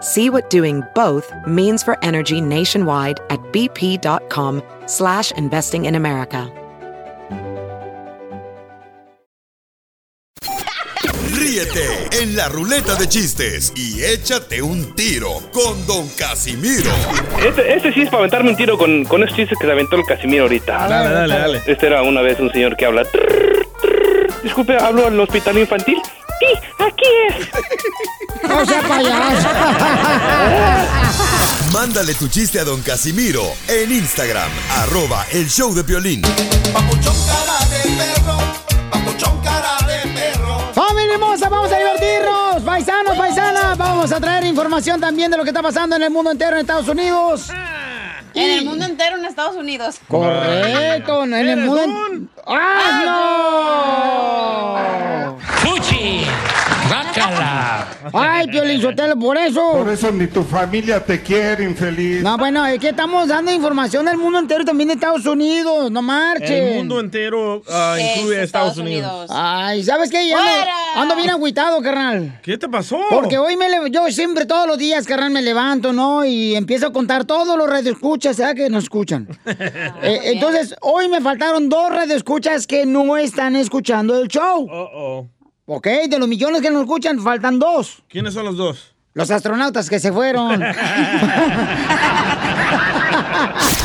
See what doing both means for energy nationwide at bp.com slash investing in America. Ríete en la ruleta de chistes y échate un tiro con Don Casimiro. Este, este sí es para aventarme un tiro con, con esos chistes que se aventó el Casimiro ahorita. Dale, dale, dale. Este era una vez un señor que habla. "Trrr, trrr". Disculpe, ¿hablo al hospital infantil? Sí, aquí es. No sea payaso. Mándale tu chiste a Don Casimiro en Instagram, arroba el show de violín. ¡Familia hermosa! ¡Vamos a divertirnos! ¡Paisanos, paisanas! Vamos a traer información también de lo que está pasando en el mundo entero en Estados Unidos. En el mundo entero, en Estados Unidos. Correcto, en el mundo. ¡Ah, no! ¡Guácala! ¡Ay, Piolín Sotelo, por eso! Por eso ni tu familia te quiere, infeliz. No, bueno, es que estamos dando información del mundo entero también de Estados Unidos. No marchen. El mundo entero ah, incluye a Estados, Unidos. Ay, ¿sabes qué? Ya ando, ando bien agüitado, carnal. ¿Qué te pasó? Porque hoy me le- yo siempre todos los días, carnal, me levanto, ¿no? Y empiezo a contar todos los radioescuchas, ¿sabes? Que nos escuchan. Eh, entonces, hoy me faltaron dos radioescuchas que no están escuchando el show. Oh, oh. ¿Ok? De los millones que nos escuchan, faltan dos. ¿Quiénes son los dos? Los astronautas que se fueron.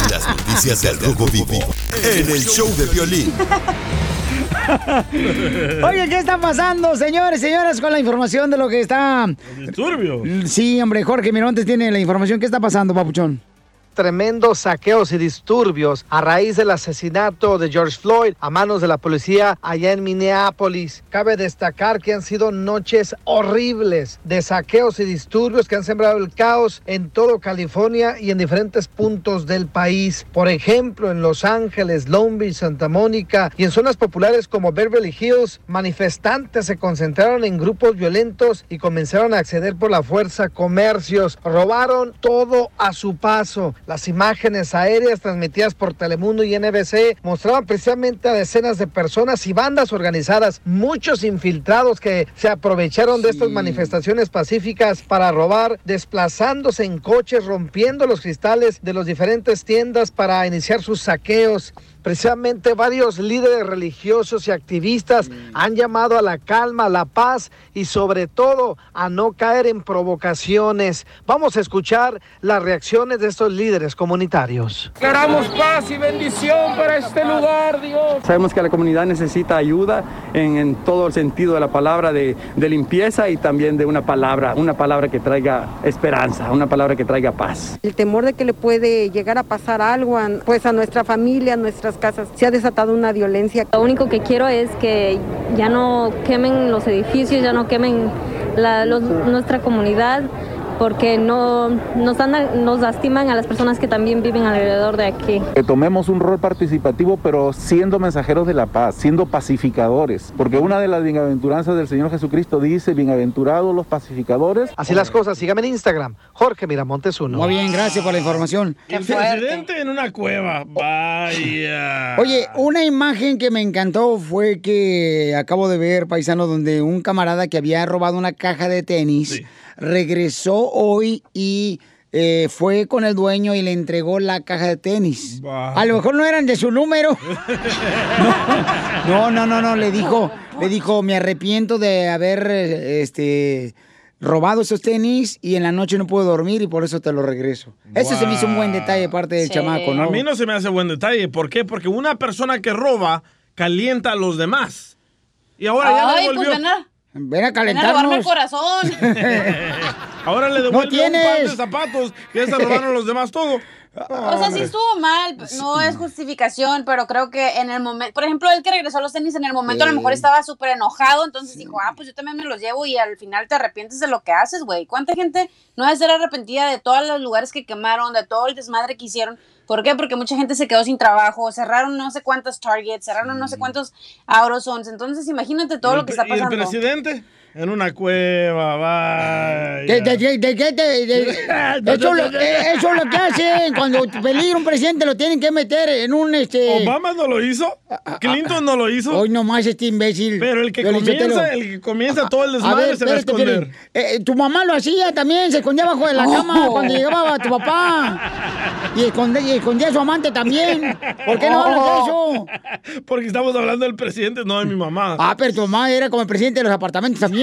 Las noticias del Rojo Vivo en el show de violín. Oye, ¿qué está pasando, señores, señoras, con la información de lo que está... Disturbio. Sí, hombre, Jorge Mirontes tiene la información. ¿Qué está pasando, papuchón? Tremendos saqueos y disturbios a raíz del asesinato de George Floyd a manos de la policía allá en Minneapolis. Cabe destacar que han sido noches horribles de saqueos y disturbios que han sembrado el caos en todo California y en diferentes puntos del país. Por ejemplo, en Los Ángeles, Long Beach, Santa Mónica y en zonas populares como Beverly Hills, manifestantes se concentraron en grupos violentos y comenzaron a acceder por la fuerza comercios. Robaron todo a su paso. Las imágenes aéreas transmitidas por Telemundo y NBC mostraban precisamente a decenas de personas y bandas organizadas, muchos infiltrados que se aprovecharon de estas manifestaciones pacíficas para robar, desplazándose en coches, rompiendo los cristales de las diferentes tiendas para iniciar sus saqueos. Precisamente varios líderes religiosos y activistas han llamado a la calma, a la paz y sobre todo a no caer en provocaciones. Vamos a escuchar las reacciones de estos líderes comunitarios. Declaramos paz y bendición para este lugar, Dios. Sabemos que la comunidad necesita ayuda en, en todo el sentido de la palabra de, de limpieza y también de una palabra, una palabra que traiga esperanza, una palabra que traiga paz. El temor de que le puede llegar a pasar algo a, pues a nuestra familia, a nuestras casas. Se ha desatado una violencia. Lo único que quiero es que ya no quemen los edificios, ya no quemen la- nuestra comunidad, porque no, nos, andan- nos lastiman a las personas que también viven alrededor de aquí. Que tomemos un rol participativo, pero siendo mensajeros de la paz, siendo pacificadores. Porque una de las bienaventuranzas del Señor Jesucristo dice, bienaventurados los pacificadores. Así las cosas, síganme en Instagram, Jorge Miramontes uno. Muy bien, gracias por la información. El presidente en una cueva. Vaya. Oye, una imagen que me encantó fue que acabo de ver, paisano, donde un camarada que había robado una caja de tenis regresó hoy y eh, fue con el dueño y le entregó la caja de tenis. A lo mejor no eran de su número. No, no, no, no, le dijo, le dijo, me arrepiento de haber este robado esos tenis y en la noche no puedo dormir y por eso te lo regreso. Ese se me hizo un buen detalle de parte del chamaco, ¿no? A mí no se me hace buen detalle. ¿Por qué? Porque una persona que roba calienta a los demás. Y ahora ya le pues devolvió. Ven a, a ven a robarme el calentarnos. corazón. Ahora le No devuelve un par de zapatos. Ya se robaron los demás todo. O sea, sí estuvo mal, no es justificación, pero creo que en el momento, por ejemplo, él que regresó a los tenis en el momento a lo mejor estaba súper enojado, entonces dijo, ah, pues yo también me los llevo y al final te arrepientes de lo que haces, güey. ¿Cuánta gente no debe ser arrepentida de todos los lugares que quemaron, de todo el desmadre que hicieron? ¿Por qué? Porque mucha gente se quedó sin trabajo, cerraron no sé cuántos targets, cerraron no sé cuántos Aurozones, entonces imagínate todo lo que está pre- y el pasando. presidente en una cueva, vaya. ¿De, de, de, de qué te- eso, lo, eh, eso es lo que hacen. Cuando peligra un presidente lo tienen que meter en un este. Obama no lo hizo, Clinton no lo hizo. Hoy nomás este imbécil. Pero el que comienza, el que comienza todo el A desmadre ver, se va a esconder. Eh, eh, tu mamá lo hacía también, se escondía abajo de la cama Oh. cuando llegaba tu papá. Y escondía, y escondía a su amante también. ¿Por qué no hablas de eso? Porque estamos hablando del presidente, no de mi mamá. Ah, pero tu mamá era como el presidente de los apartamentos también.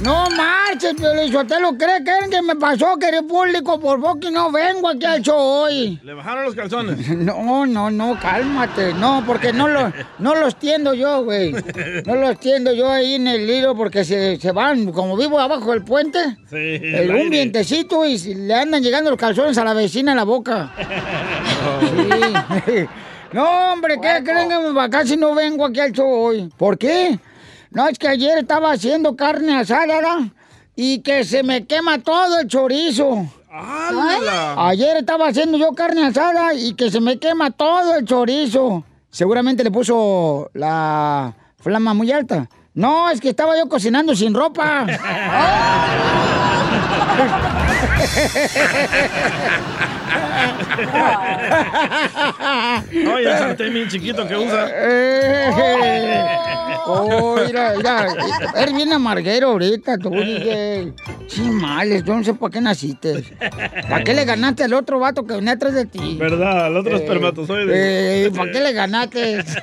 No marches, Piolizotelo. ¿Cree que alguien me pasó, querido público? Por poco que no vengo aquí al show hoy. Le bajaron los calzones. No, no, no, cálmate. No, porque no, lo, no los tiendo yo, güey. No los tiendo yo ahí en el hilo porque se, se van. Como vivo abajo del puente, Sí, el, el un vientecito y le andan llegando los calzones a la vecina en la boca. Sí. No, hombre, ¿qué creen que me casi no vengo aquí al show hoy? ¿Por qué? No, es que ayer estaba haciendo carne asada y que se me quema todo el chorizo. Ayer estaba haciendo yo carne asada y que se me quema todo el chorizo. Seguramente le puso la flama muy alta. No, es que estaba yo cocinando sin ropa. Oye, el sartén bien chiquito que usa. Oh, mira, mira, eres bien amarguero ahorita, tú, DJ. Sí, males, yo no sé por qué naciste. ¿Para qué le ganaste al otro vato que venía atrás de ti? ¿Verdad? Al otro Eh, espermatozoide. Eh, ¿Para qué le ganaste?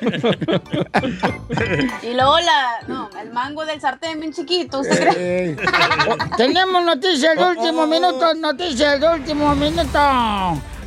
Y luego la, no, el mango del sartén bien chiquito, ¿usted cree? Eh, oh, tenemos noticias de último minuto, noticias de último minuto.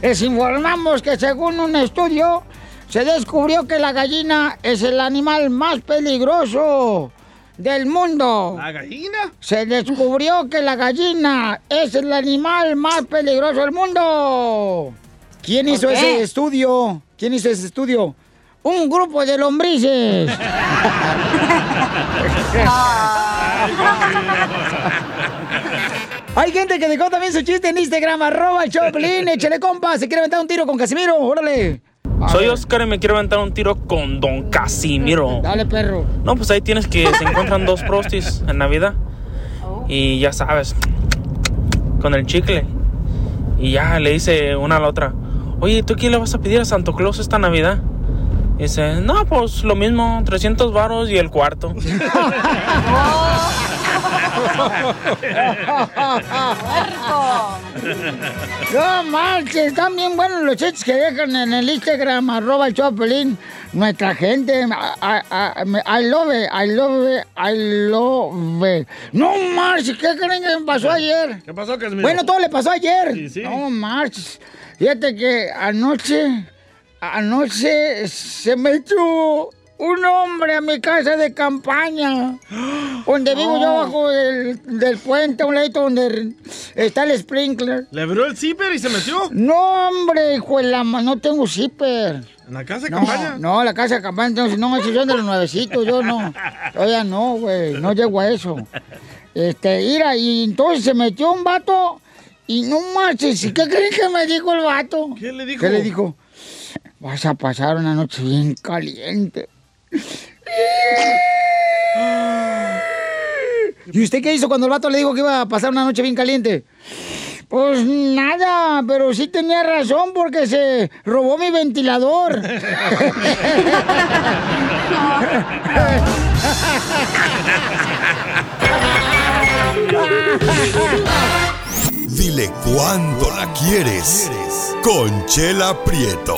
Les informamos que según un estudio se descubrió que la gallina es el animal más peligroso del mundo. ¿La gallina? Se descubrió que la gallina es el animal más peligroso del mundo. ¿Quién ¿Por hizo ese estudio? ¿Quién hizo ese estudio? Un grupo de lombrices. Hay gente que dejó también su chiste en Instagram, arroba el Choplin, échale compa, se quiere aventar un tiro con Casimiro, órale. Soy Oscar y me quiero aventar un tiro con Don Casimiro. Dale, perro. No, pues ahí tienes que se encuentran dos prostis en Navidad. Y ya sabes, con el chicle. Y ya le dice una a la otra, oye, ¿tú qué le vas a pedir a Santo Claus esta Navidad? Y dice, no, pues lo mismo, 300 varos y el cuarto. No marches, están bien buenos los chistes que dejan en el Instagram, arroba el Choplin. Nuestra gente, I, I- I- I love it, I love it, I love it. No marches, ¿qué creen que me pasó ayer? ¿Qué pasó, Casimiro? Bueno, todo le pasó ayer. Sí, sí. No marches. Fíjate que anoche, anoche se metió un hombre a mi casa de campaña. Donde vivo yo abajo del, del puente, a un ladito donde está el sprinkler. ¿Le abrió el zipper y se metió? No, hombre, hijo de la no tengo zipper. ¿En la casa de No, campaña? no, la casa de campaña, entonces, no, esos son de los nuevecitos, yo no. Todavía no, güey, no llego a eso. Este, mira, y entonces se metió un vato y no marches, ¿y qué creen que me dijo el vato? ¿Qué le dijo? ¿Qué le dijo? Vas a pasar una noche bien caliente. ¿Y usted qué hizo cuando el vato le dijo que iba a pasar una noche bien caliente? Pues nada, pero sí tenía razón porque se robó mi ventilador. Dile cuándo la quieres. Conchela Prieto.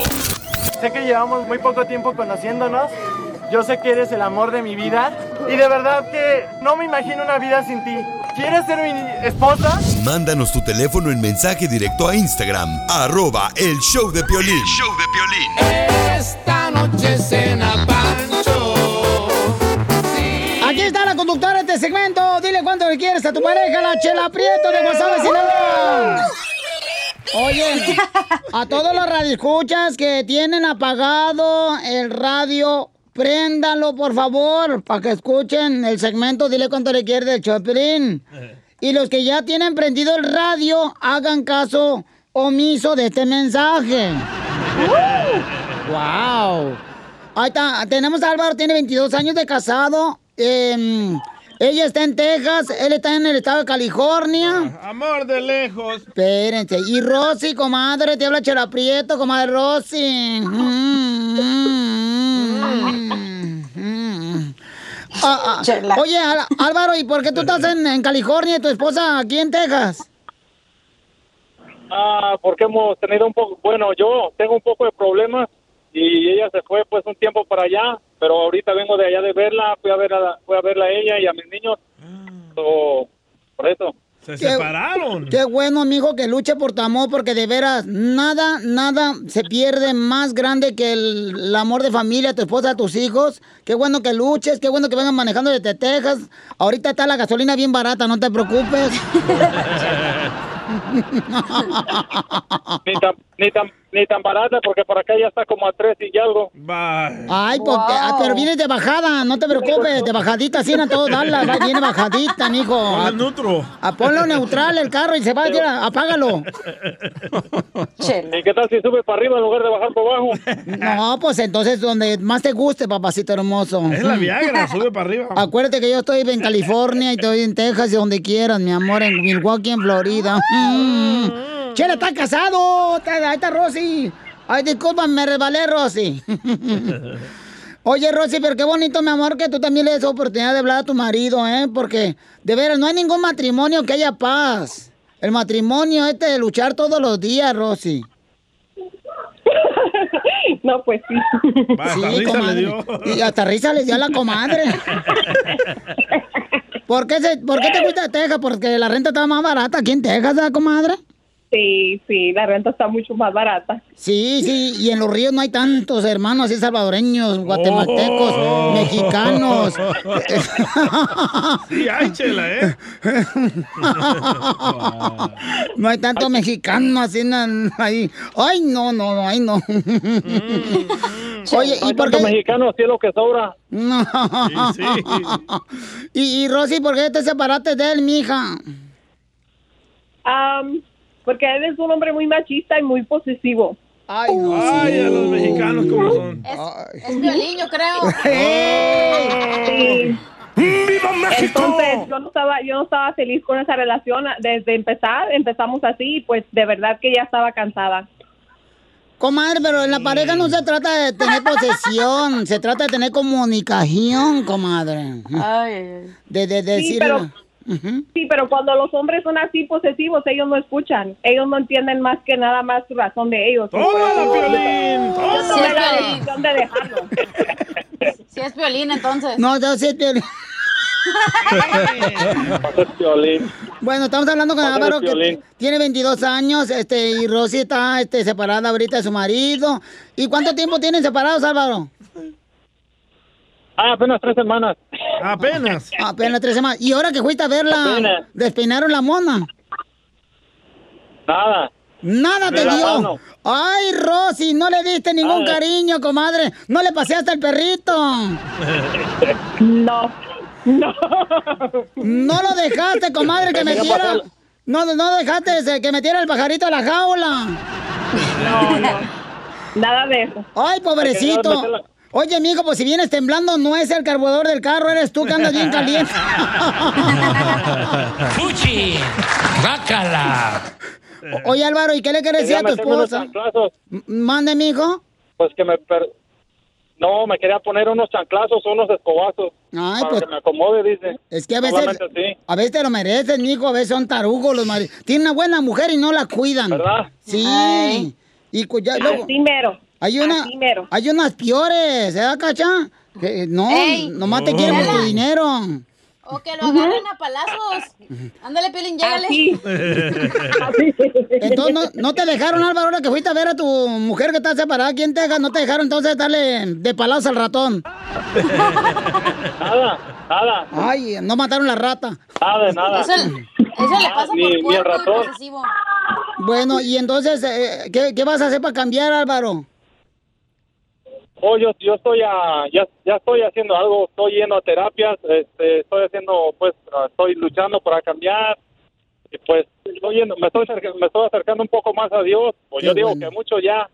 Sé que llevamos muy poco tiempo conociéndonos. Yo sé que eres el amor de mi vida. Y de verdad que no me imagino una vida sin ti. ¿Quieres ser mi esposa? Mándanos tu teléfono en mensaje directo a Instagram, arroba el show de Piolín. show de Esta noche cena Pancho. Aquí está la conductora de este segmento. Dile cuánto le quieres a tu pareja, la Chela Prieto de WhatsApp Sinaloa. Oye, a todos los radioescuchas que tienen apagado el radio, préndalo por favor, para que escuchen el segmento Dile cuánto le quieres del Chopin. Y los que ya tienen prendido el radio, hagan caso omiso de este mensaje. ¡Wow! Ahí está, tenemos a Álvaro, tiene 22 años de casado. em, ella está en Texas, él está en el estado de California. Amor de lejos. Espérense. Y Rosy, comadre, te habla Chela Prieto, comadre Rosy. Mm, mm. Ah, ah. Oye, Álvaro, ¿y por qué tú estás en, en California y tu esposa aquí en Texas? Ah, porque hemos tenido un poco, bueno, yo tengo un poco de problemas y ella se fue pues un tiempo para allá, pero ahorita vengo de allá de verla, fui a ver a, fui a verla a ella y a mis niños. So, por eso. Se Qué- separaron. Qué bueno, amigo, que luche por tu amor, porque de veras, nada, nada se pierde más grande que el, el amor de familia, tu esposa, tus hijos. Qué bueno que luches, qué bueno que vengan manejando desde Texas. Ahorita está la gasolina bien barata, no te preocupes. Ni ni tan, ni tan barata porque por acá ya está como a tres y algo. Ay, porque, ah, pero vienes de bajada, no te preocupes, de bajadita, así en todo Dallas, va, viene bajadita, mijo. Ponle neutro. Ah, ponlo neutral el carro y se va, tira, apágalo. ¿Y qué tal si sube para arriba en lugar de bajar por abajo? No, pues entonces donde más te guste, papacito hermoso. Es la Viagra, sube para arriba. Acuérdate que yo estoy en California y estoy en Texas y donde quieras, mi amor, en Milwaukee, en Florida. Mm. Chela, está casado. Está- ahí está Rosy. Ay, disculpa, me resbalé, Rosy. Oye, Rosy, pero qué bonito, mi amor, que tú también le des oportunidad de hablar a tu marido, ¿eh? Porque, de veras, no hay ningún matrimonio que haya paz. El matrimonio es de luchar todos los días, Rosy. No, pues sí. hasta risa le dio. Y hasta risa le dio a la comadre. ¿Por qué, se- ¿Por qué te fuiste a Texas? Porque la renta estaba más barata aquí en Texas, ¿verdad, comadre? Sí, sí, la renta está mucho más barata. Sí, sí, y en los ríos no hay tantos hermanos así salvadoreños, guatemaltecos, Oh. mexicanos. Sí, hay chela, ¿eh? No hay tantos mexicanos así na- ahí. Ay, no, no, no, ay, no. Oye, ¿y por qué? mexicanos, sí es lo que sobra. No. y, y Rosy, ¿por qué te separaste de él, mija? Am, porque él es un hombre muy machista y muy posesivo. Ay, no. Ay, a los mexicanos cómo son. Es violín, yo creo. Sí. ¡Viva México! Entonces, yo no estaba, yo no estaba feliz con esa relación desde empezar, empezamos así y pues de verdad que ya estaba cansada. Comadre, pero en la pareja no se trata de tener posesión, se trata de tener comunicación, comadre. De, de, de Sí, decir... pero- Sí, pero cuando los hombres son así posesivos, ellos no escuchan, ellos no entienden más que nada más su razón de ellos. ¡Tómala! tomé la decisión de dejarlo. Si es violín, entonces. No, yo sí es violín. Bueno, estamos hablando con Álvaro que tiene 22 años, este, y Rosy está este, separada ahorita de su marido. ¿Y cuánto tiempo tienen separados, Álvaro? Ah, apenas tres semanas. Apenas. Apenas tres semanas. ¿Y ahora que fuiste a verla, Apenas. despeinaron la mona? Nada. Nada Me te dio. mano. Ay, Rosy, no le diste ningún Ah. cariño, comadre. No le paseaste al perrito. No, no. No lo dejaste, comadre, que Me metiera. No, no dejaste ese, que metiera el pajarito a la jaula. No, no. Nada de eso. Ay, pobrecito. Oye, amigo, pues si vienes temblando, no es el carburador del carro, eres tú que andas bien caliente. ¡Fuchi! ¡Guácala! O- Oye, Álvaro, ¿y qué le quieres decir a tu Quería meterme unos esposa? Mande, mijo. Pues que me... per- No, me quería poner unos chanclazos o unos escobazos. Ay, para pues- que me acomode, dice. Es que a veces, así. a veces te lo mereces, mijo, a veces son tarugos los maridos. Tienen una buena mujer y no la cuidan. ¿Verdad? Sí. Ay. Y cu- ya luego- Así mero. Hay una, hay unas peores, ¿eh, cacha? Que no, Ey. nomás te quieren por tu dinero. O que lo agarren a palazos. Ándale, Piolín, llégale. Entonces, ¿no, no te dejaron, Álvaro, ahora que fuiste a ver a tu mujer que está separada aquí en Texas? ¿No te dejaron entonces darle de palazos al ratón? Nada, nada. Ay, no mataron la rata. Nada nada. Eso, eso le pasa Ni- por y ratón. Bueno, y entonces, eh, ¿qué, qué vas a hacer para cambiar, Álvaro? Oh, yo, yo estoy a, ya, ya estoy haciendo algo, estoy yendo a terapias, este, estoy haciendo, pues, ah, estoy luchando para cambiar, y pues, estoy yendo, me estoy, acerca- me estoy acercando un poco más a Dios, pues Qué yo digo bueno. que mucho ya,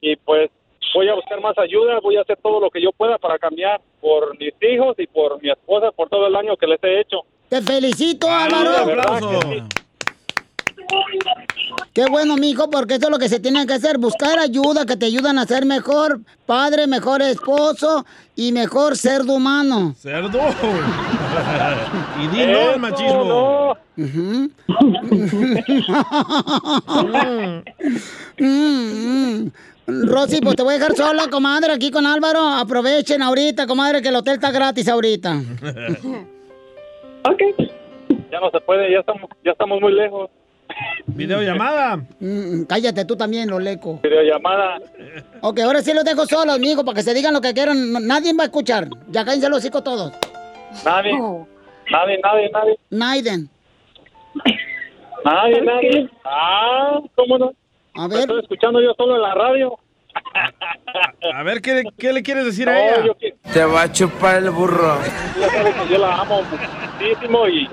y pues, voy a buscar más ayuda, voy a hacer todo lo que yo pueda para cambiar por mis hijos y por mi esposa, por todo el año que les he hecho. Te felicito, de Álvaro. sí. Qué bueno, mijo, porque eso es lo que se tiene que hacer, buscar ayuda que te ayudan a ser mejor padre, mejor esposo y mejor cerdo humano. Cerdo. y di no al machismo. Ujú. Mm, mm. Rosy, pues te voy a dejar sola, comadre, aquí con Álvaro. Aprovechen ahorita, comadre, que el hotel está gratis ahorita. Ya no se puede, ya estamos, ya estamos muy lejos. Videollamada. Mm, cállate tú también, Loleco. Videollamada. Ok, ahora sí los dejo solos, mijo, para que se digan lo que quieran. Nadie va a escuchar. Ya cállense los hocico todos. Nadie, nadie, nadie, nadie, Naiden. nadie, nadie. Ah, ¿cómo no? A ver. Estoy escuchando yo solo en la radio. A ver, ¿qué, qué le quieres decir No, a ella? yo Te va a chupar el burro. Yo la amo muchísimo y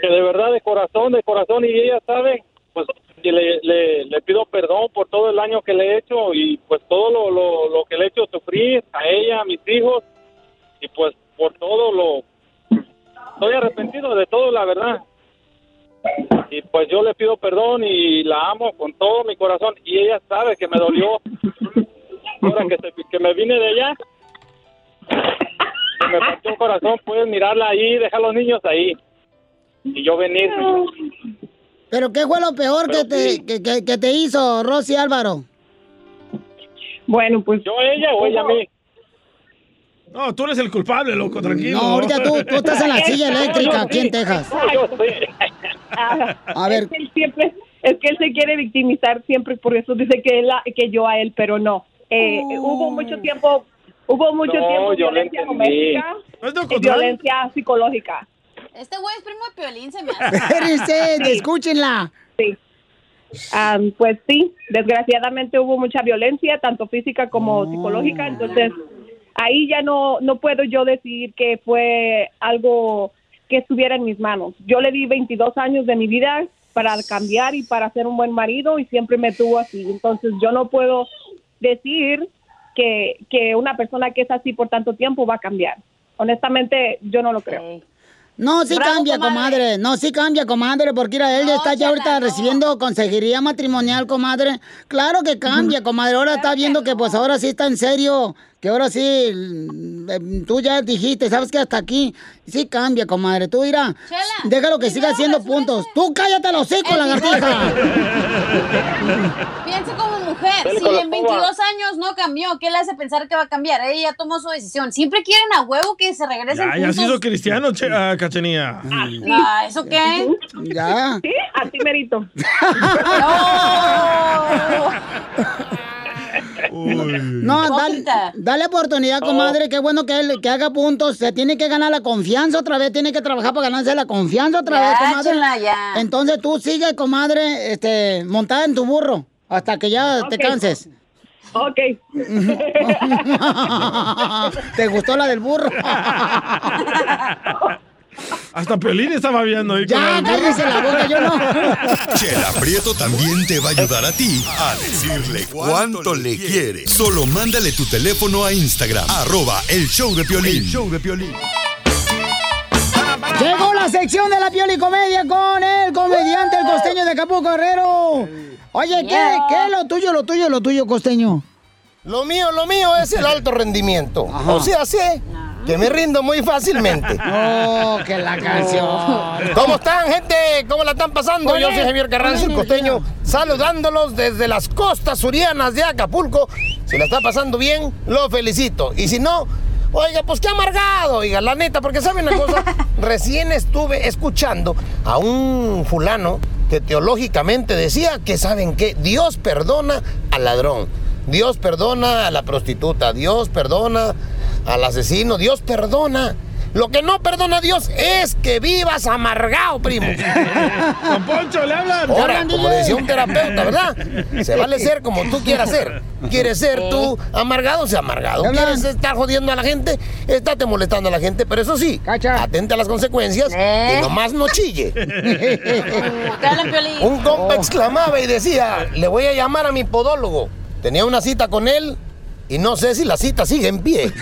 que de verdad de corazón, de corazón y ella sabe, pues que le, le, pido perdón por todo el año que le he hecho y pues todo lo, lo, lo que le he hecho sufrir a ella, a mis hijos y pues por todo lo... Estoy arrepentido de todo, la verdad. Y pues yo le pido perdón y la amo con todo mi corazón y ella sabe que me dolió. Ahora que, se- que me vine de allá, que me partió un corazón, puedes mirarla ahí, dejar a los niños ahí. Y yo venir. ¿Pero qué fue lo peor que te, que, que- que te hizo, Rosy Álvaro? Bueno, pues... ¿Yo a ella o ella a mí? No, tú eres el culpable, loco, tranquilo. No, ahorita tú, tú estás en la silla eléctrica aquí en Texas. A ver. Es que él siempre, es que él se quiere victimizar siempre, por eso dice que él, que yo a él, pero no. Eh, Hubo mucho tiempo, hubo mucho No, tiempo violencia doméstica ¿No violencia psicológica. Este güey es primo de Piolín, se me hace. Espérense, escúchenla. Sí. Ah, pues sí, desgraciadamente hubo mucha violencia, tanto física como psicológica, entonces ahí ya no, no puedo yo decir que fue algo que estuviera en mis manos. Yo le di 22 años de mi vida para cambiar y para ser un buen marido y siempre me tuvo así. Entonces yo no puedo decir que, que una persona que es así por tanto tiempo va a cambiar. Honestamente, yo no lo creo. No, sí Bravo, cambia, comadre. comadre. No, sí cambia, comadre, porque mira, él está ya ahorita recibiendo consejería matrimonial, comadre. Claro que cambia, comadre. Ahora está viendo que pues ahora sí está en serio, que ahora sí, eh, tú ya dijiste, sabes que hasta aquí sí cambia, comadre. Tú mira, déjalo que siga haciendo puntos. Tú cállate los hocico, lagartija. Piensa como mujer. Si en escoba. 22 años no cambió, ¿qué le hace pensar que va a cambiar? Ella ya tomó su decisión. Siempre quieren a huevo que se regresen Ya, ya se juntos. hizo cristiano, che, ah, Cachenía. Ah, ¿eso qué? Ya. Sí, así merito. No, dale, dale oportunidad, comadre. Qué bueno que él que haga puntos. Se tiene que ganar la confianza otra vez. Tiene que trabajar para ganarse la confianza otra Ya, vez, comadre. Entonces tú sigue, comadre, este, montada en tu burro hasta que ya te canses. Ok. ¿Te gustó la del burro? Hasta Pelín estaba viendo ahí. Ya, cállese la boca, yo no. Chela Prieto también te va a ayudar a ti a decirle cuánto le quiere. Solo mándale tu teléfono a Instagram, arroba el show de Piolín. El show de Piolín. Llegó la sección de la Pioli Comedia con el comediante, el costeño de Acapulco Guerrero. Oye, ¿qué, Yeah. ¿qué es lo tuyo, lo tuyo, lo tuyo, costeño? Lo mío, lo mío es el alto rendimiento. O sea, sé que me rindo muy fácilmente. Oh, que la canción. ¿Cómo están, gente? ¿Cómo la están pasando? Yo soy Javier Carranza, el costeño, saludándolos desde las costas surianas de Acapulco. Si la está pasando bien, lo felicito. Y si no, oiga, pues qué amargado, oiga, la neta, porque ¿saben una cosa? Recién estuve escuchando a un fulano que teológicamente decía que, ¿saben qué? Dios perdona al ladrón. Dios perdona a la prostituta, Dios perdona al asesino, Dios perdona. Lo que no perdona a Dios es que vivas amargado, primo. Don Poncho, le hablan. Ahora, como decía un terapeuta, ¿verdad? Se vale ser como tú quieras ser. ¿Quieres ser tú amargado? Sea amargado. ¿Quieres estar jodiendo a la gente? Estate molestando a la gente, pero eso sí, atente a las consecuencias y nomás no chille. Un compa exclamaba y decía, le voy a llamar a mi podólogo. Tenía una cita con él y no sé si la cita sigue en pie.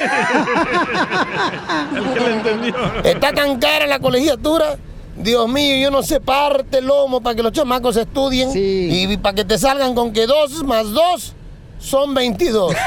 Está tan cara la colegiatura. Dios mío, yo no sé, parte el lomo para que los chamacos estudien y para que te salgan con que dos más dos son 22.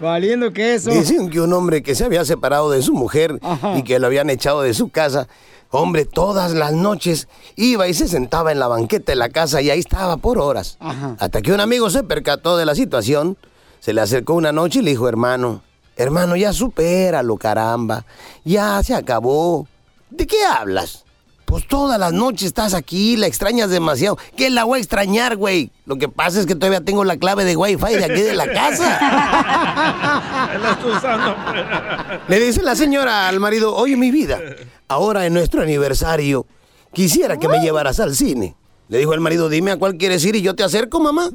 Valiendo que eso. Dicen que un hombre que se había separado de su mujer y que lo habían echado de su casa, hombre, todas las noches iba y se sentaba en la banqueta de la casa y ahí estaba por horas. Hasta que un amigo se percató de la situación, se le acercó una noche y le dijo, hermano, hermano, ya supéralo, caramba, ya se acabó. ¿De qué hablas? Pues todas las noches estás aquí, la extrañas demasiado. ¿Qué la voy a extrañar, güey? Lo que pasa es que todavía tengo la clave de Wi-Fi de aquí de la casa. La está usando. Le dice la señora al marido, oye mi vida, ahora en nuestro aniversario, quisiera que me llevaras al cine. Le dijo el marido, dime a cuál quieres ir y yo te acerco, mamá.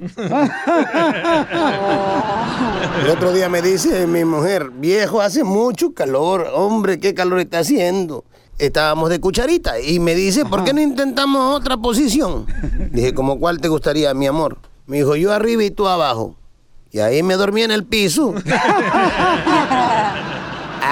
El otro día me dice mi mujer, viejo, hace mucho calor, hombre, qué calor está haciendo. Estábamos de cucharita y me dice, ¿por qué no intentamos otra posición? Dije, ¿como cuál te gustaría, mi amor? Me dijo, yo arriba y tú abajo. Y ahí me dormí en el piso.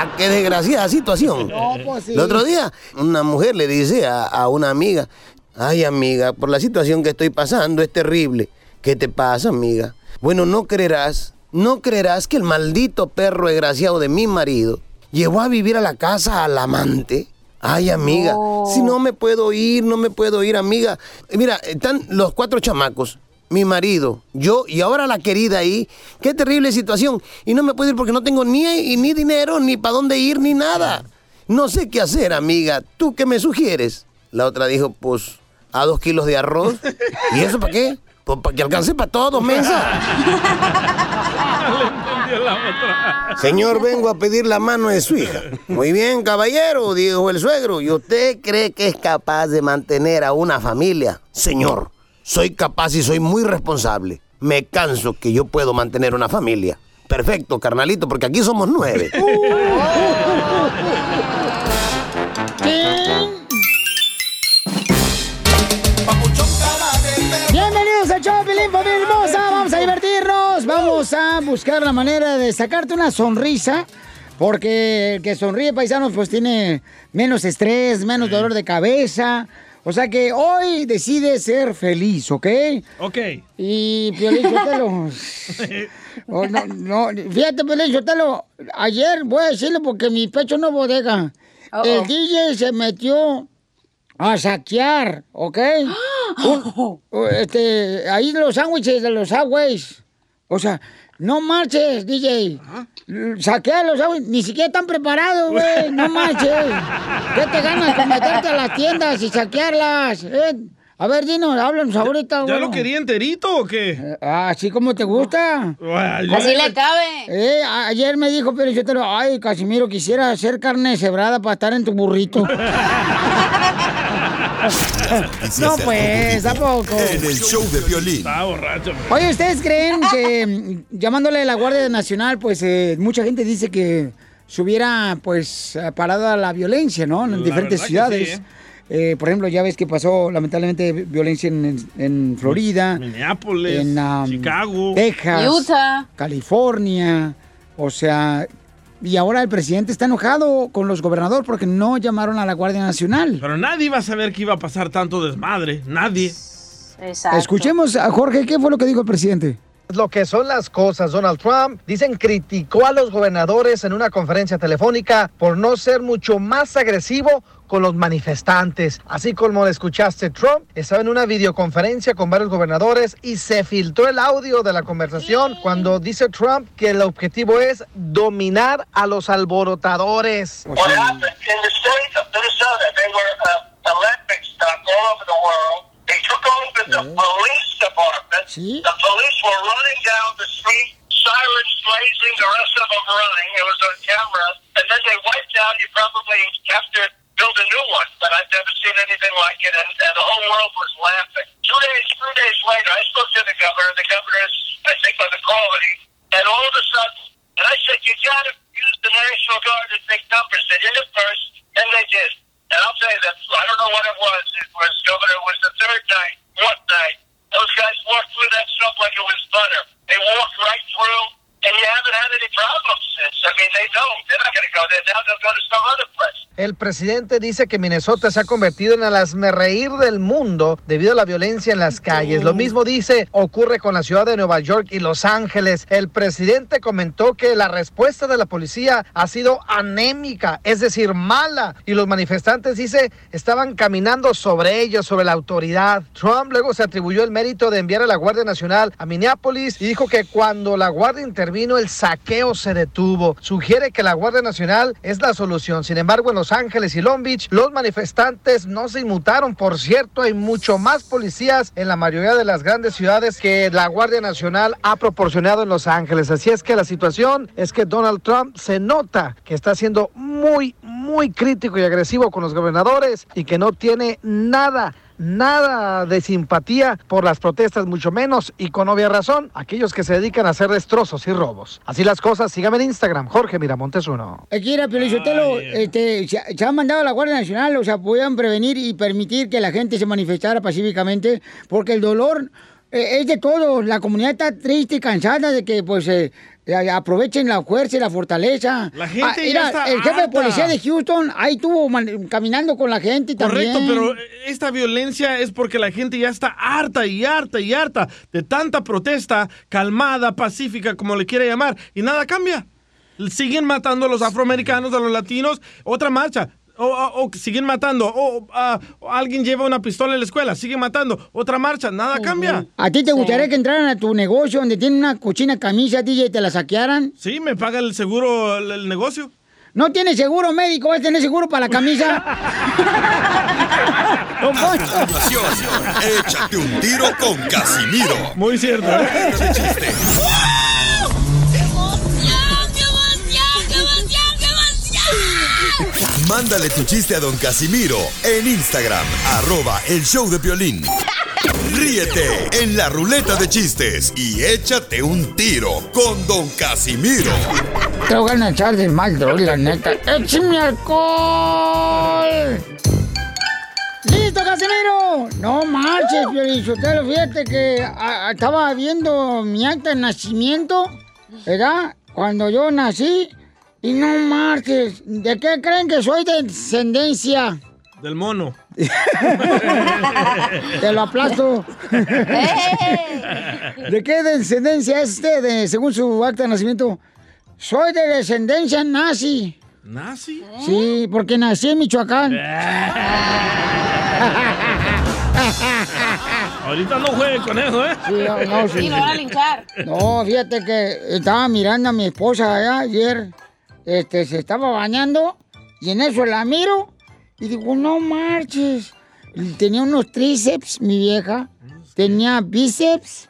Ah, qué desgraciada situación. No, pues sí. El otro día, una mujer le dice a, a una amiga, ay amiga, por la situación que estoy pasando es terrible. ¿Qué te pasa, amiga? Bueno, no creerás, no creerás que el maldito perro desgraciado de mi marido llevó a vivir a la casa al amante. Ay, amiga, si no me puedo ir, no me puedo ir, amiga. Mira, están los cuatro chamacos, mi marido, yo y ahora la querida ahí. Qué terrible situación. Y no me puedo ir porque no tengo ni, ni dinero, ni para dónde ir, ni nada. No sé qué hacer, amiga. ¿Tú qué me sugieres? La otra dijo, pues, a dos kilos de arroz. ¿Y eso para qué? Pues para que alcance para todos, mensa. Señor, vengo a pedir la mano de su hija. Muy bien, caballero, dijo el suegro. ¿Y usted cree que es capaz de mantener a una familia? Señor, soy capaz y soy muy responsable. Me canso que yo puedo mantener una familia. Perfecto, carnalito, porque aquí somos nueve. Bienvenidos al show, Pilín, familia hermosa. Vamos a divertirnos. Vamos a buscar la manera de sacarte una sonrisa. Porque el que sonríe, paisanos, pues tiene menos estrés, menos dolor de cabeza. O sea que hoy decide ser feliz, ¿ok? Ok. Y Piolín, Sotelo. Oh, no, no, fíjate, Piolín, Sotelo. Ayer, voy a decirlo porque mi pecho no bodega. El DJ se metió a saquear, ¿ok? Un- este, ahí los sándwiches de los Subways. O sea, no marches, DJ. Saquea los sándwiches, ni siquiera están preparados, güey. No marches. ¿Qué te ganas con meterte a las tiendas y saquearlas? eh? A ver, dinos, háblanos ahorita, ¿Ya güey. lo quería enterito o qué? Así como te gusta. Así le cabe. Eh, a- ayer me dijo, pero yo te lo, ay, Casimiro, quisiera hacer carne cebrada para estar en tu burrito. no, pues, tampoco. En el show de violín. Está borracho. Oye, ¿ustedes creen que llamándole a la Guardia Nacional, pues eh, mucha gente dice que se hubiera, pues, eh, parado a la violencia, ¿no? En La diferentes ciudades. sí, Eh, por ejemplo, ya ves que pasó lamentablemente violencia en, en- en Florida, Minneapolis, en um, Chicago. Texas, Utah. California. O sea, y ahora el presidente está enojado con los gobernadores porque no llamaron a la Guardia Nacional. Pero nadie iba a saber que iba a pasar tanto desmadre. Nadie. Exacto. Escuchemos a Jorge, ¿qué fue lo que dijo el presidente? Lo que son las cosas, Donald Trump, dicen, criticó a los gobernadores en una conferencia telefónica por no ser mucho más agresivo con los manifestantes. Así como lo escuchaste, Trump estaba en una videoconferencia con varios gobernadores y se filtró el audio de la conversación cuando dice Trump que el objetivo es dominar a los alborotadores. What happened in the state of Minnesota, they were uh, electric stuff all over the world. Took over the police department. The police were running down the street, sirens blazing, the rest of them running. It was on camera. And then they wiped out, you probably have to build a new one. But I've never seen anything like it. And, and the whole world was laughing. Two days, three days later, I spoke to the governor. The governor is, I think, on the quality. And all of a sudden, and I said, you got to use the National Guard to take numbers. They did it first, and they did. And I'll tell you that I don't know what it was. It was governor. It was the third night, fourth night. Those guys walked through that stuff like it was butter. They walked right through, El presidente dice que Minnesota se ha convertido en el asmerreír del mundo debido a la violencia en las calles. Lo mismo dice ocurre con la ciudad de Nueva York y Los Ángeles. El presidente comentó que la respuesta de la policía ha sido anémica, es decir, mala. Y los manifestantes, dice, estaban caminando sobre ellos, sobre la autoridad. Trump luego se atribuyó el mérito de enviar a la Guardia Nacional a Minneapolis y dijo que cuando la Guardia intervino, el saqueo se detuvo. Sugiere que la Guardia Nacional es la solución. Sin embargo, en Los Ángeles y Long Beach, los manifestantes no se inmutaron. Por cierto, hay mucho más policías en la mayoría de las grandes ciudades que la Guardia Nacional ha proporcionado en Los Ángeles. Así es que la situación es que Donald Trump se nota que está siendo muy, muy crítico y agresivo con los gobernadores y que no tiene nada nada de simpatía por las protestas, mucho menos, y con obvia razón, aquellos que se dedican a hacer destrozos y robos. Así las cosas, síganme en Instagram, Jorge Miramontes uno. Aquí era Pelizotelo, este, se, se ha mandado a la Guardia Nacional, o sea, podían prevenir y permitir que la gente se manifestara pacíficamente, porque el dolor eh, es de todos. La comunidad está triste y cansada de que, pues, eh, aprovechen la fuerza y la fortaleza. La gente ya mira, está el jefe de policía de Houston ahí estuvo caminando con la gente también. Correcto, pero esta violencia es porque la gente ya está harta y harta y harta de tanta protesta calmada, pacífica, como le quiera llamar, y nada cambia. Siguen matando a los afroamericanos, a los latinos, otra marcha. O, o- o siguen matando, o ah, o alguien lleva una pistola en la escuela, siguen matando, otra marcha, nada cambia. ¿A ti te gustaría que entraran a tu negocio donde tienen una cochina camisa, DJ, y te la saquearan? Sí, me paga el seguro el, el negocio. ¿No tiene seguro médico? ¿Vas a tener seguro para la camisa? Échate un tiro con Casimiro. Muy cierto. ¿eh? Mándale tu chiste a don Casimiro en Instagram, arroba el show de violín. Ríete en la ruleta de chistes y échate un tiro con don Casimiro. Te voy a echar de mal, droga, la neta. ¡Échame alcohol! ¡Listo, Casimiro! No marches, Piolichotelo. Fíjate que estaba viendo mi acta de nacimiento, ¿verdad? Cuando yo nací. Y no marches. ¿De qué creen que soy de descendencia? Del mono. Te lo aplasto. ¿De qué descendencia es usted, de- según su acta de nacimiento? Soy de descendencia nazi. ¿Nazi? Sí, porque nací en Michoacán. Ahorita no juegue con eso, ¿eh? Sí, no, no, sí. Sí, lo van a linchar. No, fíjate que estaba mirando a mi esposa allá ayer. Este, se estaba bañando y en eso la miro y digo, no marches. Y Tenía unos tríceps, mi vieja. Tenía bíceps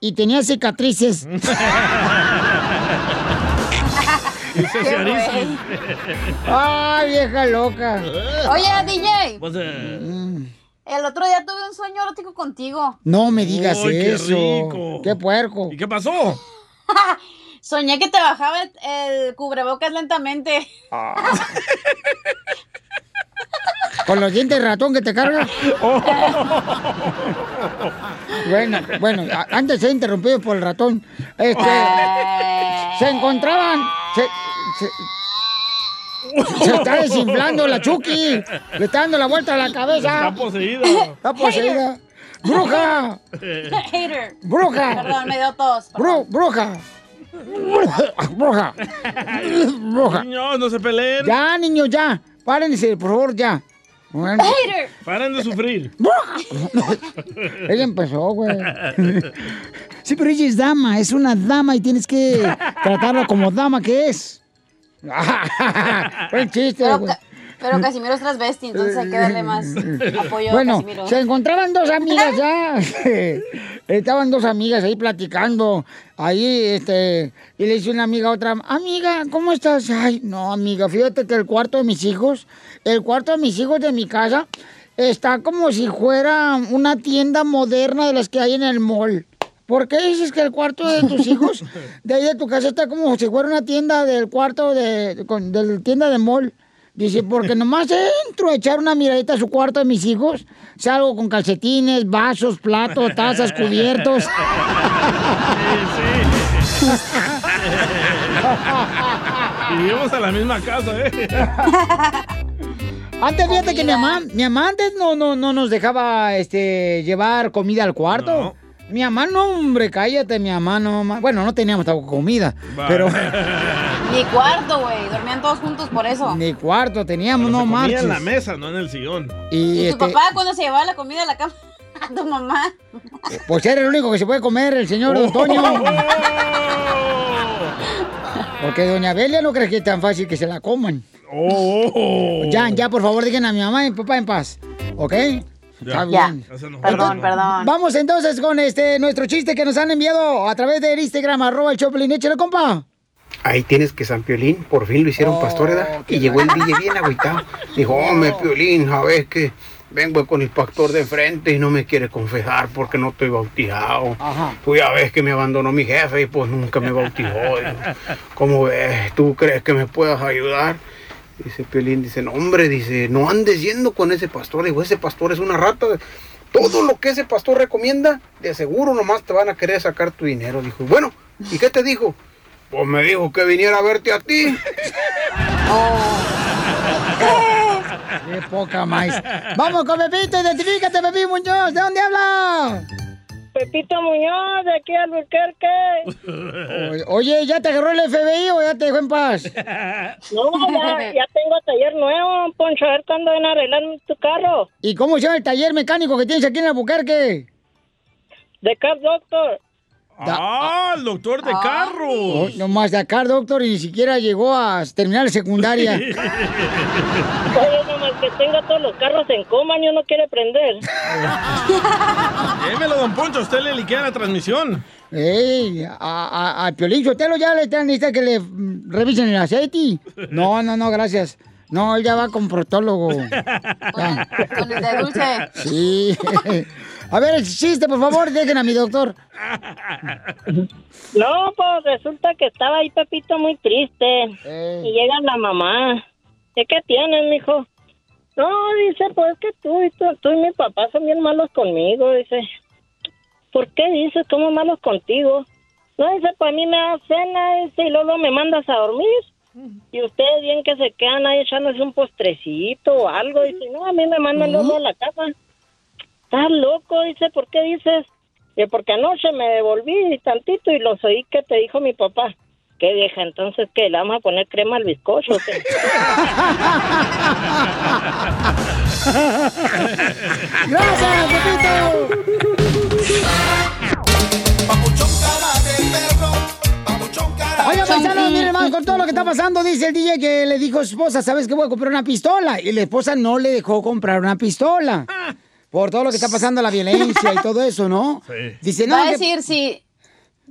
y tenía cicatrices. Ay, vieja loca. Oye, DJ, Pues, eh, el otro día tuve un sueño erótico contigo. No me digas Uy, qué eso. rico. Qué puerco. ¿Y qué pasó? Soñé que te bajaba el, el cubrebocas lentamente. Con los dientes de ratón que te carga. Bueno, bueno, antes se interrumpido por el ratón. Este, se encontraban. Se, se- se está desinflando la Chucky. Le está dando la vuelta a la cabeza. Está poseída. Está poseída. ¡Bruja! Hater. ¡Bruja! Perdón, me dio tos. Bru- ¡Bruja! ¡Bruja! ¡Bruja! Niños, no se peleen. Ya, niños, ya. Párense, por favor, ya. Bueno. Hater. Paren de sufrir. Ella empezó, güey. Sí, pero ella es dama, es una dama y tienes que tratarla como dama que es. Buen chiste, güey. Pero Casimiro es transvesti, entonces hay que darle más apoyo a Bueno, Casimiro. se encontraban dos amigas ya. Estaban dos amigas ahí platicando. Ahí, este, y le dice una amiga a otra, amiga, ¿cómo estás? Ay, no, amiga, fíjate que el cuarto de mis hijos, el cuarto de mis hijos de mi casa, está como si fuera una tienda moderna de las que hay en el mall. ¿Por qué dices que el cuarto de tus hijos de ahí de tu casa está como si fuera una tienda del cuarto de, con, del tienda de mall? Dice, porque nomás entro a echar una miradita a su cuarto de mis hijos, salgo con calcetines, vasos, platos, tazas, cubiertos. Y vivimos a la misma casa, ¿eh? Antes fíjate que mi mamá, mi mamá antes no, no, no nos dejaba este, llevar comida al cuarto. Mi mamá no, hombre, cállate, mi mamá no. ma- Bueno, no teníamos tampoco comida, pero Ni cuarto, güey. Dormían todos juntos por eso. ni cuarto teníamos, Pero no marches. en la mesa, no en el sillón. Y ¿Y tu este, papá cuando se llevaba la comida a la cama? A tu mamá. pues era el único que se puede comer, el señor Don Toño. Porque doña Belia no cree que es tan fácil que se la coman. Oh. Ya, ya, por favor, digan a mi mamá y mi papá en paz. ¿Ok? Está Ya. bien. Perdón, perdón. Vamos entonces con este nuestro chiste que nos han enviado a través del Instagram, arroba el Choplin. Échale, compa. Ahí tienes que San Piolín, por fin lo hicieron pastor, ¿verdad? Y llegó el DJ bien agüitado. Dijo, hombre, Piolín, a ver que vengo con el pastor de frente y no me quiere confesar porque no estoy bautizado. Tú ya ves que me abandonó mi jefe y pues nunca me bautizó. Digo, ¿Cómo ves? ¿Tú crees que me puedas ayudar? Dice Piolín, dice, no hombre, dice, no andes yendo con ese pastor. Digo, ese pastor es una rata. Todo lo que ese pastor recomienda, de seguro nomás te van a querer sacar tu dinero. Dijo, bueno, ¿y qué te dijo? Pues me dijo que viniera a verte a ti. Qué poca más. Vamos con Pepito, identifícate, Pepito Muñoz. ¿De dónde habla? Pepito Muñoz, de aquí al Albuquerque. Oye, ¿ya te agarró el FBI o ya te dejó en paz? No, ya, ya tengo taller nuevo, Poncho, a ver cuándo van a arreglar tu carro. ¿Y cómo se llama el taller mecánico que tienes aquí en Albuquerque? De Car Doctor. Ah, el doctor de carros. Oh, nomás de acá, doctor, y ni siquiera llegó a terminar la secundaria. Que tenga todos los carros en coma, y no quiere prender. Démelo, don Poncho, usted le liquea la transmisión. Ey, a, a, a Piolín Sotelo ya le están necesita que le mm, revisen el aceite. No, no, no, gracias. No, él ya va con protólogo. Ya. Con el de dulce. Sí. A ver, el chiste, por favor, dejen a mi doctor. No, pues resulta que estaba ahí Pepito muy triste. Y llega la mamá. ¿De qué tienes, mijo? No, dice, pues que tú y tú, tú y mi papá son bien malos conmigo, dice. ¿Por qué dices cómo malos contigo? No, dice, pues a mí me da cena, dice, y luego me mandas a dormir. Y ustedes bien que se quedan ahí echándose un postrecito o algo. Dice, no, a mí me mandan luego a la casa. Estás loco, dice, ¿por qué dices? Dice, porque anoche me devolví tantito y los oí que te dijo mi papá. ¿Qué vieja? Entonces, ¿qué? ¿Le vamos a poner crema al bizcocho? ¡Gracias, Pepito! Oiga, paisano, miren, hermano, con todo lo que está pasando, dice el DJ que le dijo a su esposa, ¿sabes qué? Voy a comprar una pistola. Y la esposa no le dejó comprar una pistola. Por todo lo que está pasando, la violencia y todo eso, ¿no? Dice, no, Va a que- decir si...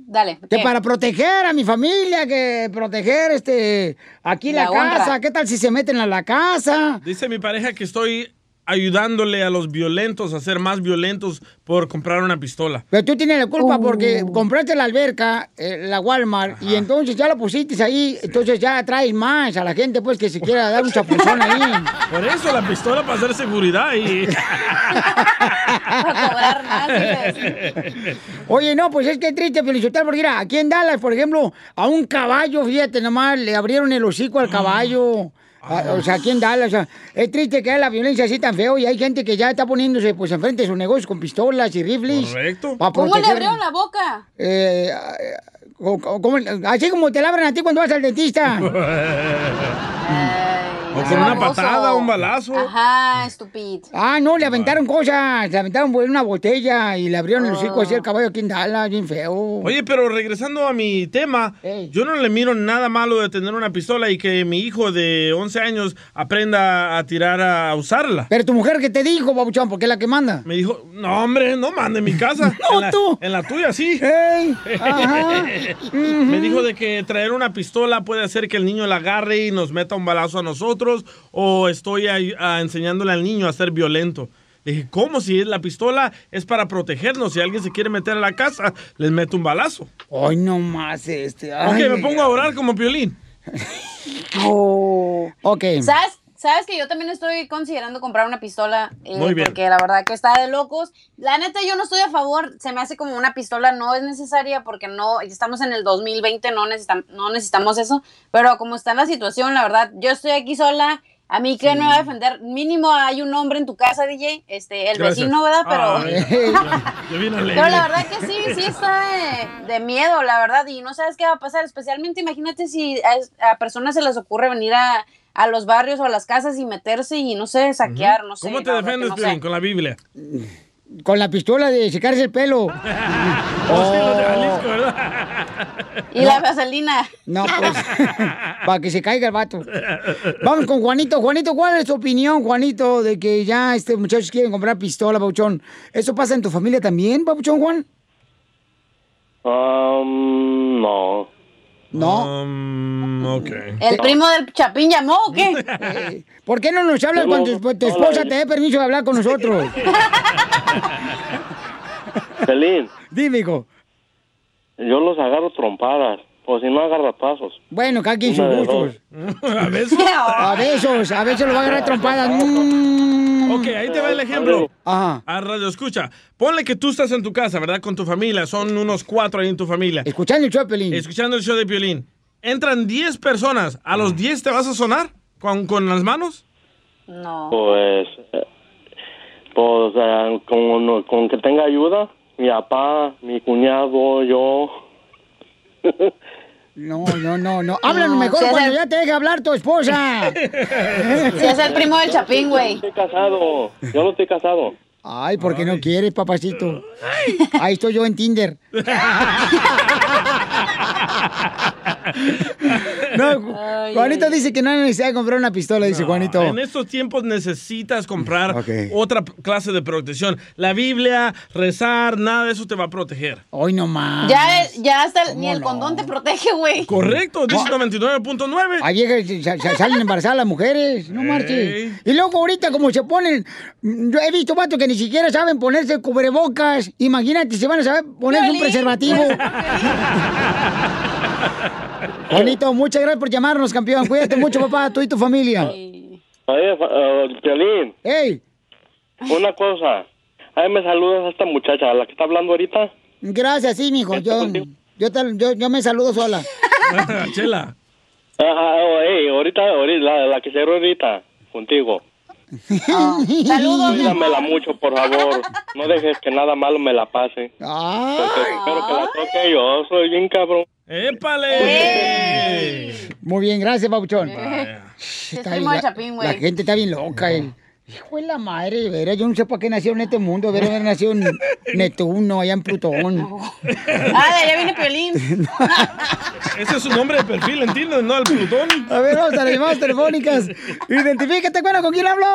Dale. que ¿qué? para proteger a mi familia, que proteger este aquí la, La casa, ¿qué tal si se meten a la casa? Dice mi pareja que estoy ayudándole a los violentos a ser más violentos por comprar una pistola. Pero tú tienes la culpa porque compraste la alberca, eh, la Walmart, y entonces ya la pusiste ahí, entonces ya atraes más a la gente pues que se quiera dar un chapuzón ahí. Por eso la pistola para hacer seguridad y... Oye, no, pues es que es triste, Felicitар, porque mira, aquí en Dallas, por ejemplo, a un caballo, fíjate nomás, le abrieron el hocico al caballo. Ah, O sea, aquí en Dallas, o sea, es triste que haya la violencia así tan feo y hay gente que ya está poniéndose pues enfrente de sus negocios con pistolas y rifles. Correcto. ¿Cómo le abrieron la boca? Eh, o- o- como- así como te labran a ti cuando vas al dentista. O con una patada, un balazo. Ajá, estúpido. Ah, no, le aventaron cosas, le aventaron una botella y le abrieron el hocico así al caballo aquí en Dallas, bien feo. Oye, pero regresando a mi tema, yo no le miro nada malo de tener una pistola y que mi hijo de 11 años aprenda a tirar a usarla. Pero tu mujer, ¿qué te dijo, babuchón? Porque es la que manda. Me dijo, no, hombre, no mande en mi casa. No, en la, tú. En la tuya, sí. ajá. Me dijo de que traer una pistola puede hacer que el niño la agarre y nos meta un balazo a nosotros o estoy ah, enseñándole al niño a ser violento. Le dije, ¿cómo? Si la pistola es para protegernos. Si alguien se quiere meter a la casa, les meto un balazo. Ay, no más este. ok, ay, me pongo a orar como piolín. Oh. Ok. ¿Sabes? Sabes que yo también estoy considerando comprar una pistola eh, Muy bien. porque la verdad que está de locos. La neta yo no estoy a favor, se me hace como una pistola no es necesaria porque no estamos en el 2020, no necesitamos no necesitamos eso, pero como está la situación, la verdad, yo estoy aquí sola, a mí que no me va a defender, mínimo hay un hombre en tu casa, DJ, este el Gracias. vecino, ¿verdad? Pero vino Pero la verdad que sí, sí está de, de miedo, la verdad, y no sabes qué va a pasar. Especialmente, imagínate si a, a personas se les ocurre venir a, a los barrios o a las casas y meterse y, no sé, saquear, no sé. ¿Cómo te defendes, no sé. Con la Biblia? Con la pistola de secarse el pelo. Oh. Y la vaselina. No, pues, para que se caiga el vato. Vamos con Juanito. Juanito, ¿cuál es tu opinión, Juanito, de que ya este muchachos quieren comprar pistola, Pabuchón? ¿Eso pasa en tu familia también, Pabuchón, Juan? Um, no. No. Um, ok. ¿El primo del Chapín llamó o qué? Eh, ¿Por qué no nos hablas cuando tu, esposa te dé permiso de hablar con nosotros? Pelín, Dime, hijo. yo los agarro trompadas, o si no agarra pasos. Bueno, cada quien sus gustos. ¿A besos? A besos, a veces lo va a agarrar trompadas. Mm. Ok, ahí te va el ejemplo. Ajá. A radio, escucha. Ponle que tú estás en tu casa, ¿verdad? Con tu familia. Son unos cuatro ahí en tu familia. Escuchando el show, Pelín. Escuchando el show de Piolín. Entran 10 personas. ¿A los 10 te vas a sonar? ¿Con, con las manos? No. Pues, eh, pues eh, con, con que tenga ayuda, mi papá, mi cuñado, yo. No, no, no, no. Háblanos mejor si cuando el- ya te deje hablar tu esposa. Si es el primo del Chapín, güey. Estoy casado, yo no estoy casado. Ay, ¿por qué no quieres, papacito? Ahí estoy yo en Tinder. No, Juanito dice que no hay necesidad de comprar una pistola, dice Juanito. En estos tiempos necesitas comprar otra clase de protección. La Biblia, rezar, nada de eso te va a proteger. Hoy no más. Ya, ya hasta el- ni el condón te protege, güey. Correcto, dice 99.9. Ahí llega- sa- sa- salen embarazadas las mujeres, no marches. Y luego ahorita como se ponen, yo he visto vatos que ni siquiera saben ponerse cubrebocas. Imagínate, se van a saber ponerse un preservativo. Juanito, muchas gracias por llamarnos, campeón. Cuídate mucho, papá, tú y tu familia. Oye, Piolín, ¡Ey! una cosa. Ahí me saludas a esta muchacha, a la que está hablando ahorita. Gracias, sí, mijo. Yo, yo, te- yo, yo me saludo sola. Chela. Ajá, oh, hey, ahorita, ahorita, la, la que se ahorita, contigo. Saludos. Cuídamela mucho, por favor. No dejes que nada malo me la pase. Ay. Porque espero que la toque yo. Soy bien cabrón. ¡Épale! Muy bien, gracias, Pabuchón. Es Está bien, la, Chapín, la gente está bien loca. eh. Hijo de la madre, veras, yo no sé para qué nació en este mundo, veras, haber nacido en Neptuno, allá en Plutón. Ah, de allá viene Piolín. Ese es su nombre de perfil, ¿entiendes? No, el Plutón. A ver, vamos a las llamadas telefónicas. Identifícate, bueno, ¿con quién hablo?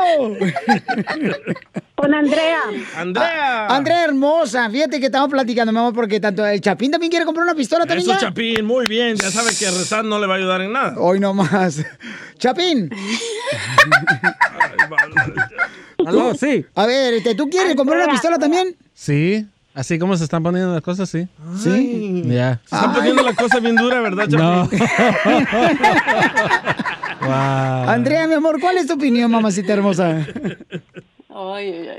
Con Andrea. Andrea. Andrea hermosa, fíjate que estamos platicando, mi amor, porque tanto el Chapín también quiere comprar una pistola también Eso, ya. Chapín, muy bien. Ya sabe que rezar no le va a ayudar en nada. Hoy no más. Chapín. Aló, sí. A ver, este, ¿tú quieres comprar una pistola también? Sí, así como se están poniendo las cosas, sí. Sí. Ya. Se está poniendo la cosa bien dura, ¿verdad, Chapín? No. Wow. Andrea, mi amor, ¿cuál es tu opinión, mamacita hermosa?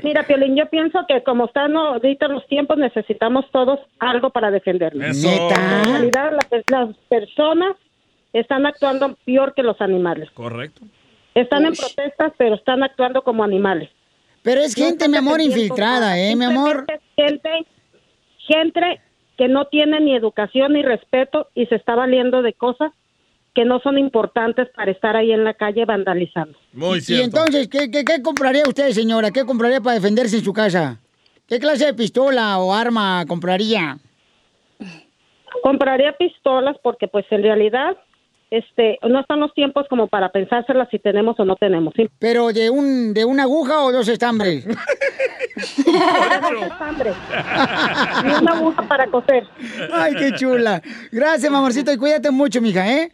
Mira, Piolín, yo pienso que como están ahorita los tiempos, necesitamos todos algo para defendernos. Eso. En realidad, la- las personas están actuando peor que los animales. Correcto. Están en protestas, pero están actuando como animales. Pero es gente, mi amor, infiltrada, ¿eh, mi amor? Gente, gente que no tiene ni educación ni respeto y se está valiendo de cosas que no son importantes para estar ahí en la calle vandalizando. Muy Y entonces, ¿qué, qué, qué compraría usted, señora? ¿Qué compraría para defenderse en su casa? ¿Qué clase de pistola o arma compraría? Compraría pistolas porque pues en realidad este no están los tiempos como para pensárselas si tenemos o no tenemos. ¿sí? ¿Pero de un de una aguja o dos estambres? Hambre. Y una aguja para coser. Ay, qué chula. Gracias, mamorcito, y cuídate mucho, mija, ¿eh?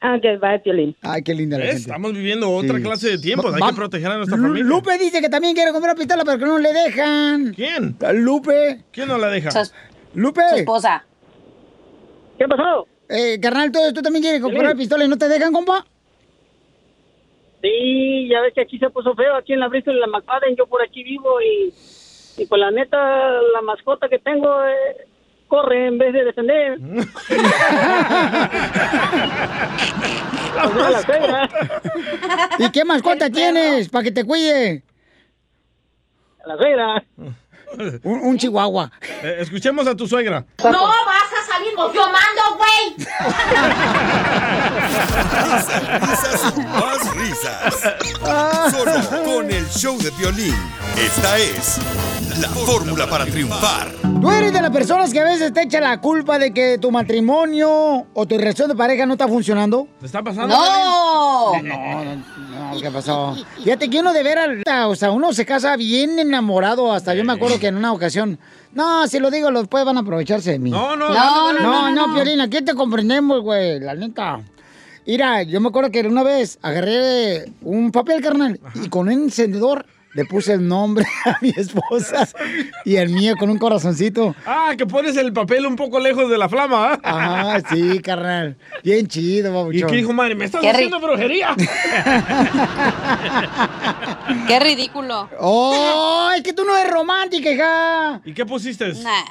Ah, que va, Piolín. Ay, qué linda la gente. Estamos viviendo otra Sí. clase de tiempos. Hay Va- que proteger a nuestra Lu- familia. Lupe dice que también quiere comprar pistola, pero que no le dejan. ¿Quién? Lupe. ¿Quién no la deja? Lupe. Su esposa. ¿Qué pasó? Eh, carnal, ¿tú, tú también quieres comprar Sí. pistola y no te dejan, compa? Sí, ya ves que aquí se puso feo, aquí en la Bristol, en la McFadden, yo por aquí vivo y, y pues la neta, la mascota que tengo eh, corre en vez de defender. O sea, la suegra. ¿Y qué mascota tienes para que te cuide? La suegra. Un, un chihuahua. Eh, escuchemos a tu suegra. No vas a salir, pues yo mando, güey. Risas y más risas. Solo con el show de violín. Esta es la fórmula para triunfar. Tú eres de las personas que a veces te echa la culpa de que tu matrimonio o tu relación de pareja no está funcionando. ¿Te está pasando? ¡No! No, no, no, ¿qué pasó? Fíjate que uno de veras, o sea, uno se casa bien enamorado, hasta yo me acuerdo que en una ocasión, no, si lo digo, los después van a aprovecharse de mí. No, no, no, dale, dale, no, dale, no, no. Piolín, aquí te comprendemos, güey, la neta. Mira, yo me acuerdo que una vez agarré un papel, carnal, y con un encendedor le puse el nombre a mi esposa y el mío con un corazoncito. Ah, que pones el papel un poco lejos de la flama, ¿ah? Ajá, sí, carnal. Bien chido, ¿Y babuchón. qué dijo madre? ¿Me estás Qué haciendo brujería? Qué ridículo. ¡Oh! Es que tú no eres romántica, hija. ¿Y qué pusiste? Nah.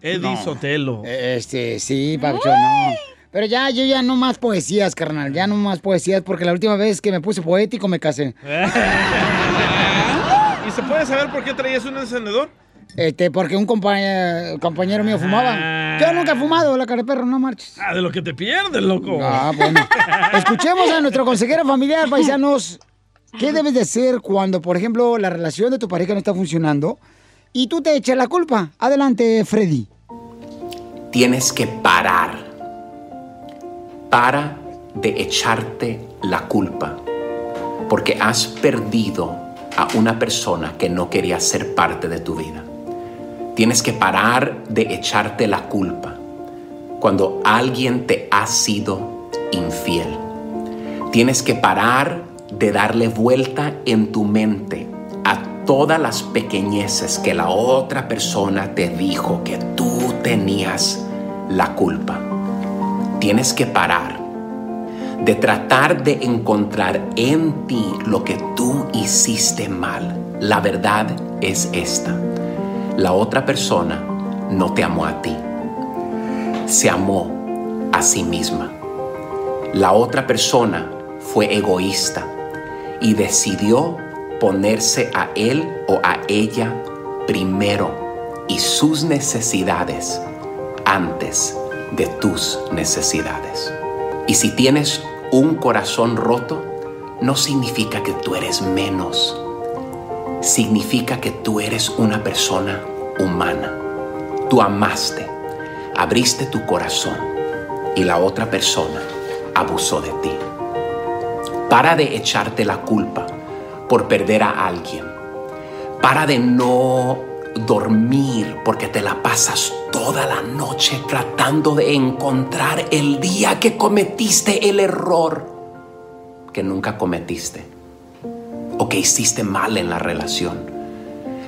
Eddie No. Sotelo. Este, sí, Pabuchón, no. Pero ya, yo ya no más poesías, carnal. Ya no más poesías, porque la última vez que me puse poético me casé. ¿Y se puede saber por qué traías un encendedor? Este, porque un compañero, compañero mío fumaba. Yo nunca he fumado, la cara de perro, no marches. Ah, de lo que te pierdes, loco. Ah, bueno. Escuchemos a nuestro consejero familiar, paisanos. ¿Qué debes de hacer cuando, por ejemplo, la relación de tu pareja no está funcionando y tú te echas la culpa? Adelante, Freddy. Tienes que parar. Para de echarte la culpa. Porque has perdido a una persona que no quería ser parte de tu vida. Tienes que parar de echarte la culpa cuando alguien te ha sido infiel. Tienes que parar de darle vuelta en tu mente a todas las pequeñeces que la otra persona te dijo que tú tenías la culpa. Tienes que parar de tratar de encontrar en ti lo que tú hiciste mal. La verdad es esta. La otra persona no te amó a ti. Se amó a sí misma. La otra persona fue egoísta y decidió ponerse a él o a ella primero y sus necesidades antes de tus necesidades. Y si tienes un corazón roto, no significa que tú eres menos. Significa que tú eres una persona humana. Tú amaste, abriste tu corazón y la otra persona abusó de ti. Para de echarte la culpa por perder a alguien. Para de no dormir porque te la pasas toda la noche tratando de encontrar el día que cometiste el error que nunca cometiste o que hiciste mal en la relación.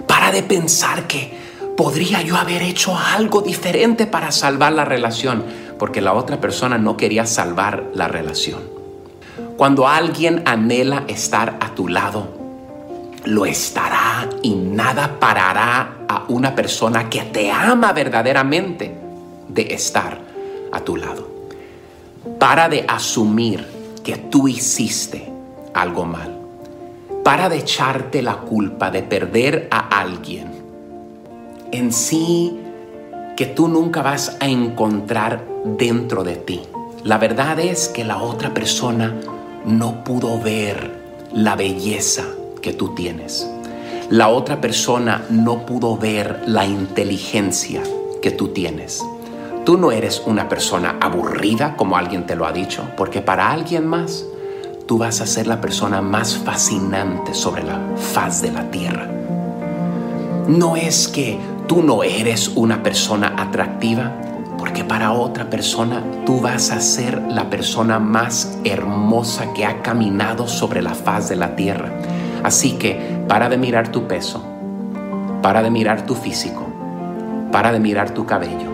Para de pensar que podría yo haber hecho algo diferente para salvar la relación porque la otra persona no quería salvar la relación. Cuando alguien anhela estar a tu lado, lo estará y nada parará a una persona que te ama verdaderamente de estar a tu lado. Para de asumir que tú hiciste algo mal. Para de echarte la culpa de perder a alguien. En sí, que tú nunca vas a encontrar dentro de ti. La verdad es que la otra persona no pudo ver la belleza que tú tienes. La otra persona no pudo ver la inteligencia que tú tienes. Tú no eres una persona aburrida como alguien te lo ha dicho, porque para alguien más tú vas a ser la persona más fascinante sobre la faz de la tierra. No es que tú no eres una persona atractiva, porque para otra persona tú vas a ser la persona más hermosa que ha caminado sobre la faz de la tierra. Así que para de mirar tu peso, para de mirar tu físico, para de mirar tu cabello,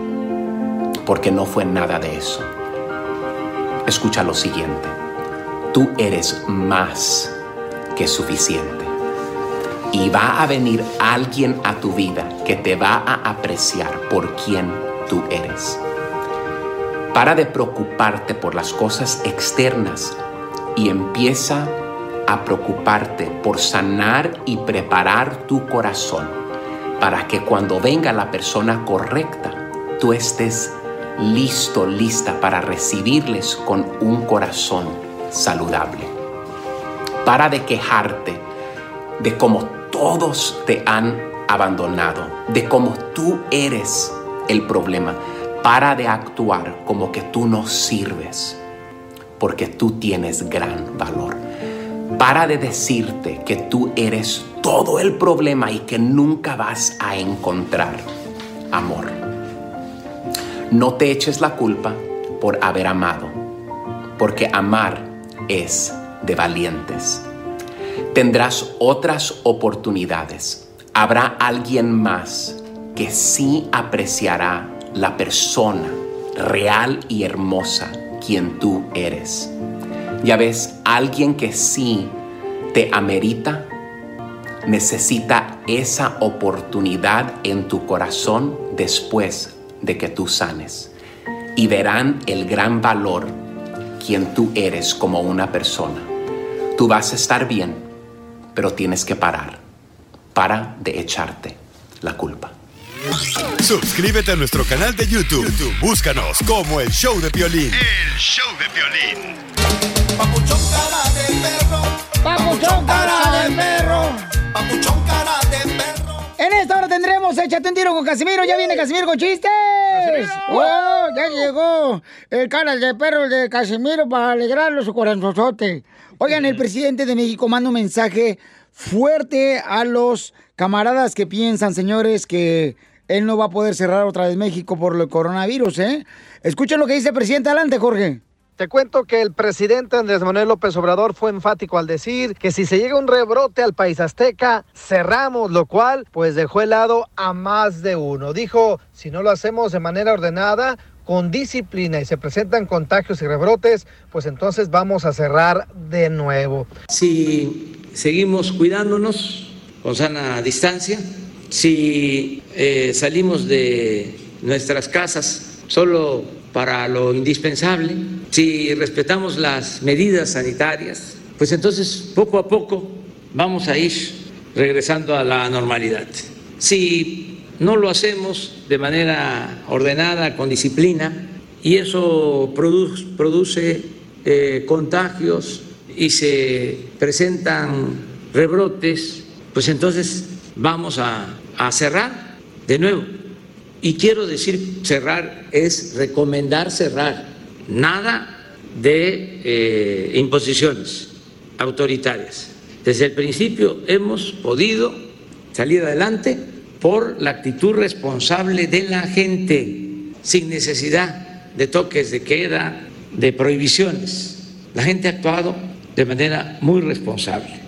porque no fue nada de eso. Escucha lo siguiente, tú eres más que suficiente. Y va a venir alguien a tu vida que te va a apreciar por quien tú eres. Para de preocuparte por las cosas externas y empieza a preocuparte por sanar y preparar tu corazón para que cuando venga la persona correcta, tú estés listo, lista para recibirles con un corazón saludable. Para de quejarte de cómo todos te han abandonado, de cómo tú eres el problema. Para de actuar como que tú no sirves, porque tú tienes gran valor. Para de decirte que tú eres todo el problema y que nunca vas a encontrar amor. No te eches la culpa por haber amado, porque amar es de valientes. Tendrás otras oportunidades. Habrá alguien más que sí apreciará la persona real y hermosa quien tú eres. Ya ves, alguien que sí te amerita, necesita esa oportunidad en tu corazón después de que tú sanes. Y verán el gran valor quien tú eres como una persona. Tú vas a estar bien, pero tienes que parar. Para de echarte la culpa. Suscríbete a nuestro canal de YouTube. YouTube, Búscanos como el show de violín. El show de violín. Papuchón cara de perro. Papuchón cara de perro. En esta hora tendremos Échate un tiro con Casimiro. Ya viene Casimiro con chistes. ¡Oh! Ya llegó el cara de perro de Casimiro para alegrarlo su corazonzote. Oigan, el presidente de México manda un mensaje fuerte a los camaradas que piensan, señores, que él no va a poder cerrar otra vez México por el coronavirus, ¿eh? Escuchen lo que dice el presidente. Adelante, Jorge. Te cuento que el presidente Andrés Manuel López Obrador fue enfático al decir que si se llega un rebrote al país azteca, cerramos, lo cual pues dejó helado a más de uno. Dijo, si no lo hacemos de manera ordenada, con disciplina y se presentan contagios y rebrotes, pues entonces vamos a cerrar de nuevo. Si seguimos cuidándonos con sana distancia, si eh, salimos de nuestras casas solo para lo indispensable, si respetamos las medidas sanitarias, pues entonces poco a poco vamos a ir regresando a la normalidad. Si no lo hacemos de manera ordenada, con disciplina, y eso produce, eh, contagios y se presentan rebrotes, pues entonces vamos a cerrar de nuevo. Y quiero decir, cerrar es recomendar cerrar, nada de eh, imposiciones autoritarias. Desde el principio hemos podido salir adelante por la actitud responsable de la gente, sin necesidad de toques de queda, de prohibiciones. La gente ha actuado de manera muy responsable.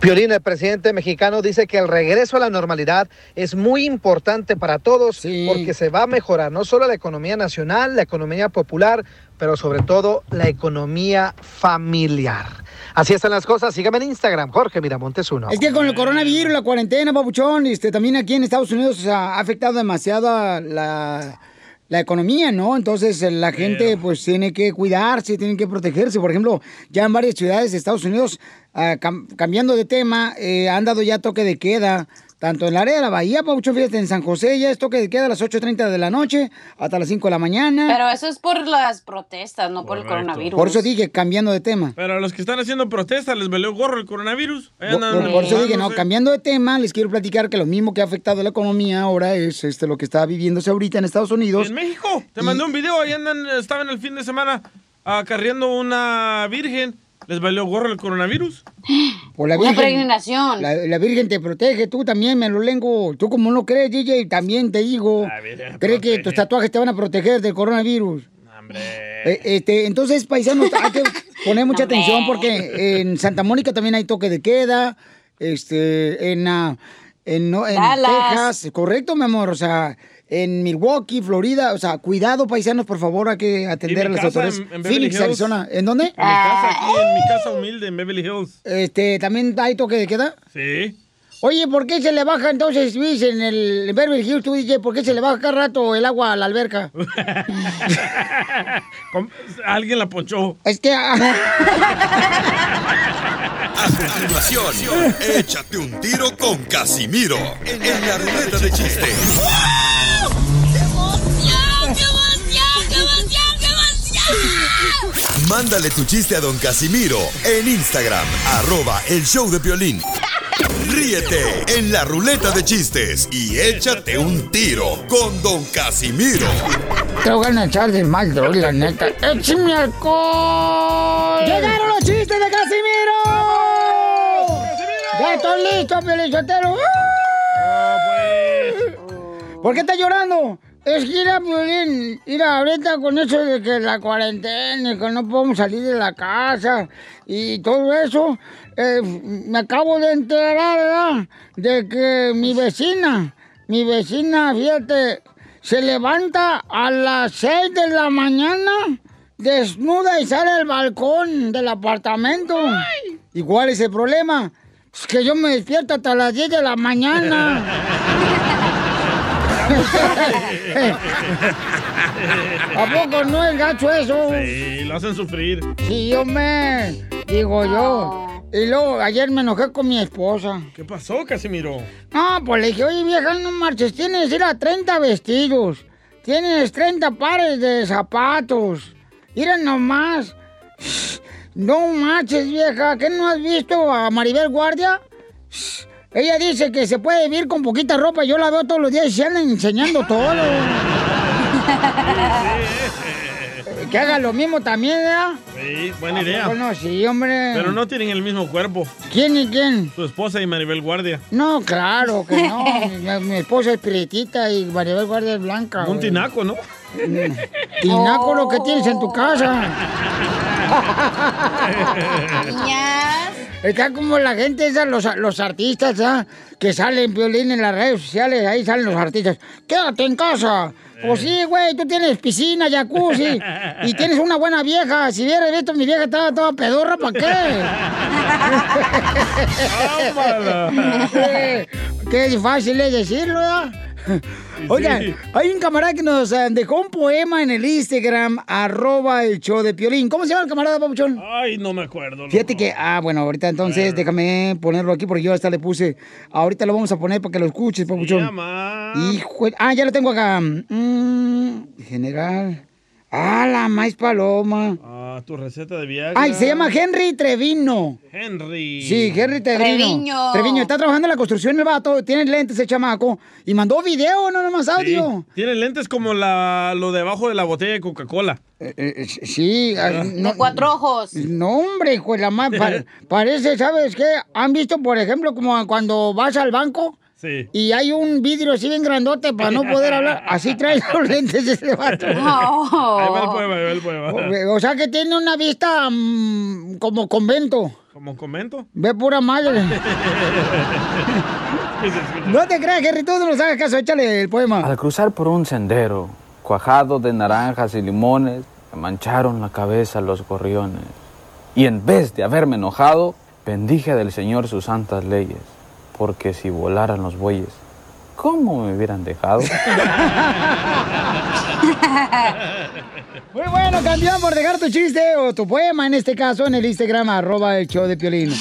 Piolín, el presidente mexicano, dice que el regreso a la normalidad es muy importante para todos porque se va a mejorar no solo la economía nacional, la economía popular, pero sobre todo la economía familiar. Así están las cosas. Sígame en Instagram, Jorge Miramontes uno. Es que con el coronavirus, la cuarentena, papuchón, este, también aquí en Estados Unidos o sea, ha afectado demasiado a la, la economía, ¿no? Entonces eh, la gente pues tiene que cuidarse, tiene que protegerse. Por ejemplo, ya en varias ciudades de Estados Unidos, ah, cam- cambiando de tema, eh, han dado ya toque de queda. Tanto en el área de la Bahía, Papuchón, fíjate, en San José ya es toque de queda a las 8.30 de la noche hasta las 5 de la mañana. Pero eso es por las protestas, no por el coronavirus. Por eso dije, cambiando de tema. Pero a los que están haciendo protestas les valió gorro el coronavirus. Ahí Por, andan por- por eso dije, no, cambiando de tema, les quiero platicar que lo mismo que ha afectado la economía ahora es este lo que está viviéndose ahorita en Estados Unidos. En México. Te mandé un video. Ahí andan, estaban el fin de semana acarreando una virgen. Les valió gorro el coronavirus. Por la Una Virgen, peregrinación. La, la Virgen te protege, tú también, me lo lengo. Tú como no crees, DJ, también te digo. Cree que tus tatuajes te van a proteger del coronavirus. Eh, este, entonces, paisanos, hay que poner mucha atención porque en Santa Mónica también hay toque de queda. Este, en, ah, en, no, en Dallas. Texas, correcto, mi amor. O sea, en Milwaukee, Florida. O sea, cuidado, paisanos, por favor, hay que atender a las autoridades. en- en Phoenix, Hills. Arizona. ¿En dónde? En mi casa aquí, en mi casa humilde en Beverly Hills. Este, ¿también hay toque de queda? Sí. Oye, ¿por qué se le baja entonces, Luis, en el Beverly Hills, tú, DJ? ¿Por qué se le baja cada rato el agua a la alberca? Alguien la ponchó. Es que... A continuación, échate un tiro con Casimiro en la ruleta de chistes. Mándale tu chiste a don Casimiro en Instagram, arroba el show de violín. Ríete en la ruleta de chistes y échate un tiro con don Casimiro. Te voy a echar de mal, droga, la neta. ¡Échame alcohol! ¡Llegaron los chistes de Casimiro! ¡Ya estoy listo, Piolichotero! ¿Por qué estás llorando? Es que ir a Piolín, ir ahorita con eso de que la cuarentena, y que no podemos salir de la casa y todo eso, eh, me acabo de enterar, ¿verdad? De que mi vecina, mi vecina, fíjate, se levanta a las 6 de la mañana, desnuda y sale al balcón del apartamento. ¿Y cuál es el problema? Es que yo me despierto hasta las 10 de la mañana. ¿A poco no es gacho eso? Sí, lo hacen sufrir. Sí, yo me... Digo yo. Y luego, ayer me enojé con mi esposa. ¿Qué pasó, Casimiro? No, pues le dije, oye, vieja, no marches, tienes ir a 30 vestidos. Tienes 30 pares de zapatos. Mira nomás. No marches, vieja, ¿qué no has visto a Maribel Guardia? Ella dice que se puede vivir con poquita ropa. Yo la veo todos los días y se andan enseñando todo. que haga lo mismo también, ¿verdad? Sí, buena idea. Bueno, sí, hombre. Pero no tienen el mismo cuerpo. ¿Quién y quién? Tu esposa y Maribel Guardia. No, claro que no. mi, mi esposa es prietita y Maribel Guardia es blanca. Un güey. tinaco, ¿no? Tinaco lo que tienes en tu casa. Está como la gente esa, los, los artistas, ¿ah? Que salen violín en las redes sociales, ahí salen los artistas. Quédate en casa. Pues sí, güey, tú tienes piscina, jacuzzi y tienes una buena vieja. Si hubieras visto mi vieja estaba toda pedorra, ¿para qué? Qué fácil es decirlo, ¿verdad? Oigan, Sí. hay un camarada que nos eh, dejó un poema en el Instagram, arroba el show de Piolín. ¿Cómo se llama el camarada, Papuchón? Ay, no me acuerdo. Fíjate que, ah, bueno, ahorita entonces déjame ponerlo aquí porque yo hasta le puse. Ahorita lo vamos a poner para que lo escuches, Papuchón. Hijo, ah, ya lo tengo acá. Mm, general. Ah, la maíz paloma. Ah, tu receta de Viagra. Ay, se llama Henry Trevino. Henry. Sí, Henry Trevino. Treviño. Treviño, está trabajando en la construcción el vato, tiene lentes ese chamaco. Y mandó video, no nomás audio. Sí. Tiene lentes como la, lo de abajo de la botella de Coca-Cola. Eh, Sí, ah, no, De cuatro ojos. No, hombre, hijo de la madre. parece, ¿sabes qué? ¿Han visto, por ejemplo, como cuando vas al banco? Sí. Y hay un vidrio así bien grandote para no poder hablar. Así trae los lentes ese vato. Ahí va el poema, ahí va el poema. O, o sea que tiene una vista mm, como convento. Como comento. Ve pura madre. No te creas, Jerry, tú no nos hagas caso, échale el poema. Al cruzar por un sendero, cuajado de naranjas y limones, me mancharon la cabeza los gorriones. Y en vez de haberme enojado, bendije del Señor sus santas leyes, porque si volaran los bueyes, ¿cómo me hubieran dejado? Muy bueno, campeón, por dejar tu chiste o tu poema, en este caso, en el Instagram, arroba el show de Piolín.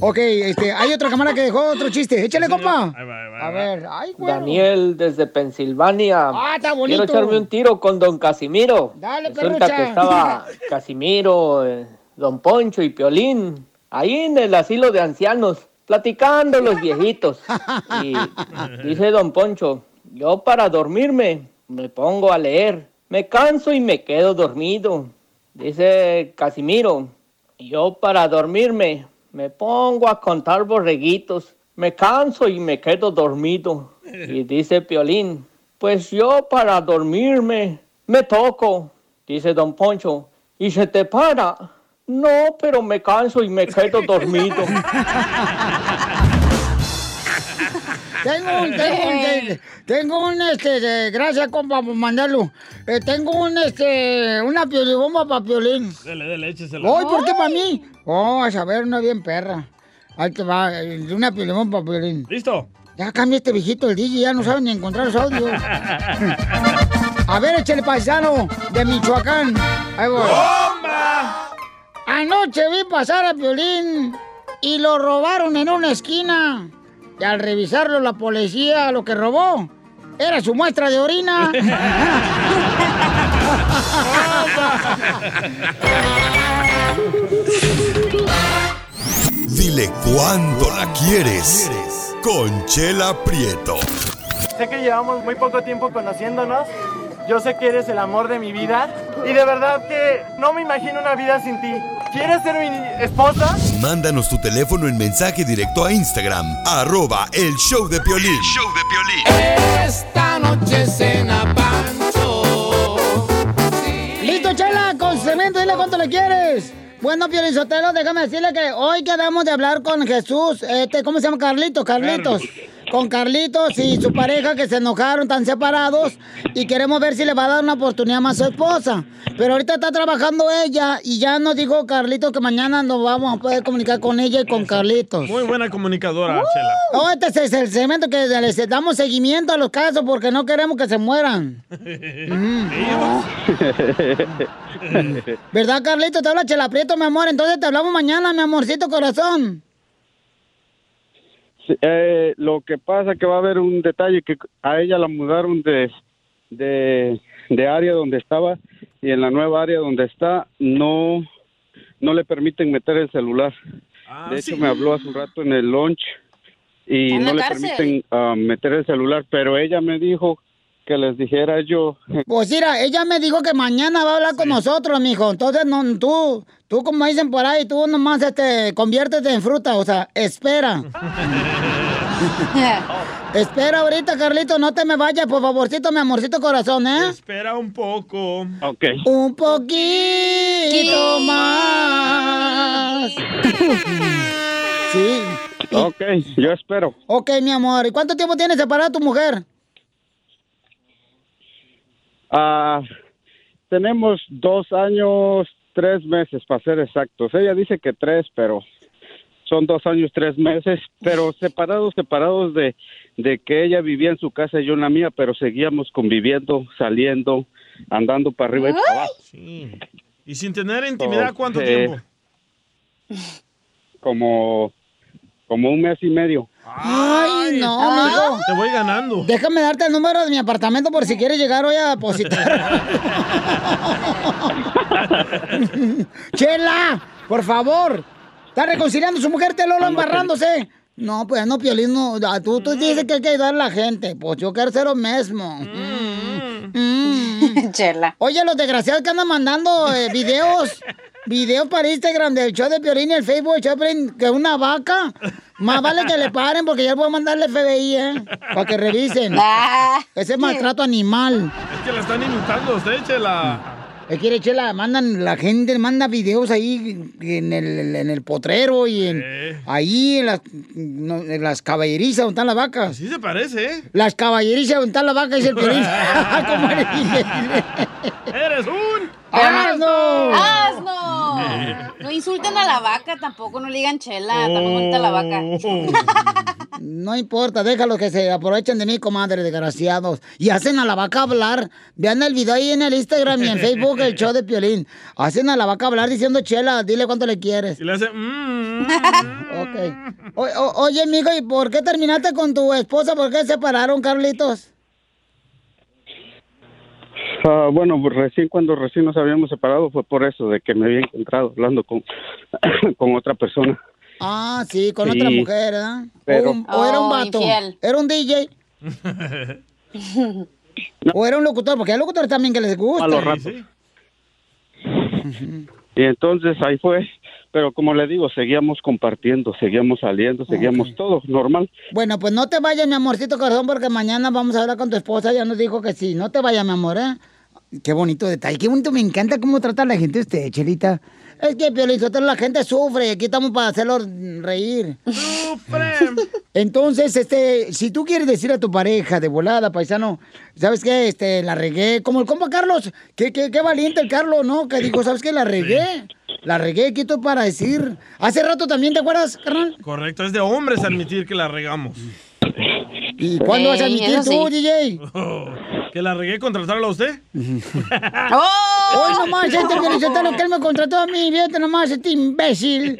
Ok, este, hay otra cámara que dejó otro chiste. Échale, compa. A ver, ay, güey. Daniel desde Pensilvania. Ah, está bonito. Quiero echarme un tiro con don Casimiro. Dale, Resulta perrucha. que estaba Casimiro, eh, don Poncho y Piolín ahí en el asilo de ancianos, platicando los viejitos. Y dice don Poncho, yo para dormirme me pongo a leer, me canso y me quedo dormido. Dice Casimiro, yo para dormirme me pongo a contar borreguitos, me canso y me quedo dormido. Y dice Piolín, pues yo para dormirme me toco. Dice don Poncho, ¿y se te para? No, pero me canso y me quedo dormido. Tengo un, tengo un, te- tengo un, este, de- gracias, compa, por mandarlo. Eh, tengo un, este, una piolibomba para Piolín. Dele, dele, échesela. Hoy, ¿por qué para mí? Oh, a saber, una bien perra. Ahí te va, eh, una piolibomba para Piolín. ¿Listo? Ya cambia este viejito, el DJ, ya no sabe ni encontrar los audios. A ver, échale paisano de Michoacán. Ahí voy. Anoche vi pasar a Piolín y lo robaron en una esquina. Y al revisarlo la policía lo que robó era su muestra de orina. Dile cuándo la quieres. Conchela Prieto. Sé que llevamos muy poco tiempo conociéndonos. Yo sé que eres el amor de mi vida. Y de verdad que no me imagino una vida sin ti. ¿Quieres ser mi esposa? Mándanos tu teléfono en mensaje directo a Instagram, arroba el show de Piolín. show de Esta noche cena Pancho. ¡Listo, Chela! Con cemento, dile cuánto le quieres. Bueno, Piolín Sotelo, déjame decirle que hoy quedamos de hablar con Jesús, este, ¿cómo se llama? Carlitos, Carlitos. Con Carlitos y su pareja que se enojaron, están separados y queremos ver si le va a dar una oportunidad más a su esposa. Pero ahorita está trabajando ella y ya nos dijo Carlitos que mañana nos vamos a poder comunicar con ella y con Carlitos. Muy buena comunicadora, Chela. Oh, este es el cemento que les damos seguimiento a los casos porque no queremos que se mueran. ¿Verdad, Carlito? Te habla Chela Prieto, mi amor. Entonces te hablamos mañana, mi amorcito corazón. Sí, eh, lo que pasa que va a haber un detalle que a ella la mudaron de, de, de área donde estaba y en la nueva área donde está no no le permiten meter el celular. de hecho me habló hace un rato en el lunch y ¿En la no le cárcel? permiten ah, meter el celular, pero ella me dijo que les dijera yo Pues mira, ella me dijo que mañana va a hablar con nosotros, mijo. Entonces, no, tú, tú como dicen por ahí, tú nomás este, conviértete en fruta, o sea, espera. espera ahorita, Carlito, no te me vayas, por favorcito, mi amorcito corazón, ¿eh? Espera un poco. Ok. Un poquito más. sí. Ok, yo espero. Ok, mi amor. ¿Y cuánto tiempo tienes separada tu mujer? Ah, tenemos dos años, tres meses, para ser exactos. Ella dice que tres, pero son dos años, tres meses, pero separados, separados de, de que ella vivía en su casa y yo en la mía, pero seguíamos conviviendo, saliendo, andando para arriba y para abajo. Sí. ¿Y sin tener intimidad cuánto Eh, tiempo? Como, como un mes y medio. Ay, no, amigo. Te voy ganando. Déjame darte el número de mi apartamento por si quieres llegar hoy a depositar. Chela, por favor. Está reconciliando su mujer, te Lolo, embarrándose. No, pues no, Piolín, no. Ah, Tú, tú dices que hay que ayudar a la gente. Pues yo quiero ser lo mismo. Chela. Oye, los desgraciados que andan mandando eh, videos, videos para Instagram del show de Piolín y el Facebook del show de que una vaca. Más vale que le paren porque ya voy a mandarle FBI, ¿eh? Para que revisen. Ese es maltrato animal. Es que la están imitando usted, Chela. Es que Chela, mandan, la gente manda videos ahí en el, en el potrero y en, ahí en las, no, en las caballerizas donde están las vacas. Sí se parece, ¿eh? Las caballerizas donde están las vacas, dice el Piolín. ¿Cómo eres? ¡Eres un ¡Asno! ¡Asno! No insulten a la vaca tampoco, no le digan chela, está muy bonita la vaca. No importa, déjalos que se aprovechen de mí, comadre, desgraciados. Y hacen a la vaca hablar. Vean el video ahí en el Instagram y en Facebook, el show de Piolín. Hacen a la vaca hablar diciendo, chela, dile cuánto le quieres. Y le hace... mm, Ok. O- o- oye, amigo, ¿y por qué terminaste con tu esposa? ¿Por qué se separaron, Carlitos? Ah, bueno, pues recién cuando recién nos habíamos separado fue por eso, de que me había encontrado hablando con, con otra persona. Ah, sí, con Sí, otra mujer, ¿verdad? pero- o, un- o era un Oh, vato. infiel. Era un DJ. o era un locutor, porque hay locutores también que les gusta. A los ratos. Y entonces ahí fue, pero como le digo, seguíamos compartiendo, seguíamos saliendo, seguíamos todo normal. Bueno, pues no te vayas, mi amorcito corazón, porque mañana vamos a hablar con tu esposa. Ya nos dijo que sí. No te vayas, mi amor, ¿eh? Qué bonito detalle, qué bonito. Me encanta cómo trata la gente usted, Chelita. Es que, Piolín Sotelo, la gente sufre. Aquí estamos para hacerlo reír. ¡Sufre! Entonces, este, si tú quieres decir a tu pareja de volada, paisano, ¿sabes qué? Este, la regué. Como el compa Carlos. Qué, qué, qué valiente el Carlos, ¿no? Que dijo, ¿sabes qué? La regué. La regué, ¿qué estoy para decir? Hace rato también, ¿te acuerdas, carnal? Correcto, es de hombres admitir que la regamos. ¿Y cuándo vas a admitir tú, DJ? ¿Que la regué contratarla a usted? Hoy nomás este Piolichotelo que él me contrató a mí, fíjate nomás, este imbécil.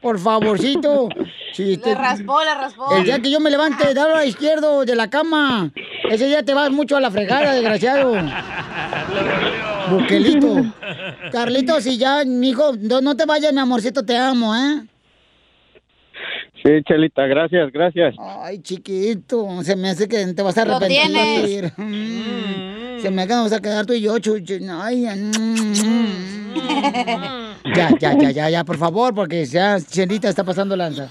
Por favorcito. Si te- Le raspó, le raspó. El día que yo me levante, dalo a la izquierdo de la cama. Ese día te vas mucho a la fregada, desgraciado. Buquelito. Carlitos, y ya, mijo, no, no te vayas, mi amorcito, te amo, ¿eh? Sí, Chelita, gracias, gracias. Ay, chiquito, se me hace que te vas a Lo arrepentir. Mm, Se me hace que nos vamos a quedar tú y yo, chucho. Ay, mm. Ya, ya, ya, ya, ya, por favor, porque ya Chelita está pasando lanza.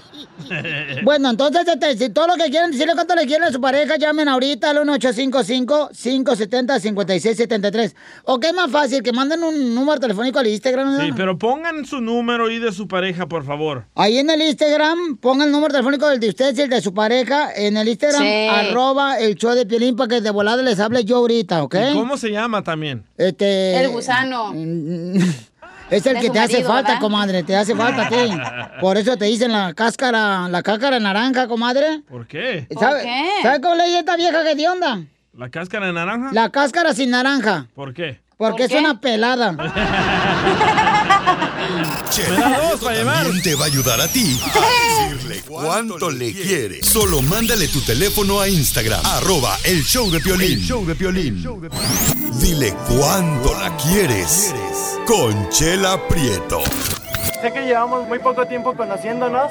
Bueno, entonces, este, si todo lo que quieran decirle cuánto le quieren a su pareja, llamen ahorita al 1855-570-5673. ¿O qué es más fácil? Que manden un número telefónico al Instagram. ¿no? Sí, pero pongan su número y de su pareja, por favor. Ahí en el Instagram, pongan el número telefónico del de ustedes y el de su pareja. En el Instagram, Sí. arroba el show de Piolín para que de volada les hable yo ahorita, ¿ok? ¿Y ¿Cómo se llama también? Este... El gusano. Es el De que te hace falta, ¿verdad? comadre, te hace falta a ti. Por eso te dicen la cáscara, la cáscara naranja, comadre. ¿Por qué? ¿Sabe, ¿sabe cómo le dice esta vieja que de onda? ¿La cáscara de naranja? La cáscara sin naranja. ¿Por qué? Porque es una pelada. Chela Prieto también te va a ayudar a ti a decirle cuánto le quiere. Solo mándale tu teléfono a Instagram, arroba el show de Piolín. El show de Piolín. Dile cuánto la quieres. Conchela Prieto. Sé que llevamos muy poco tiempo conociéndonos.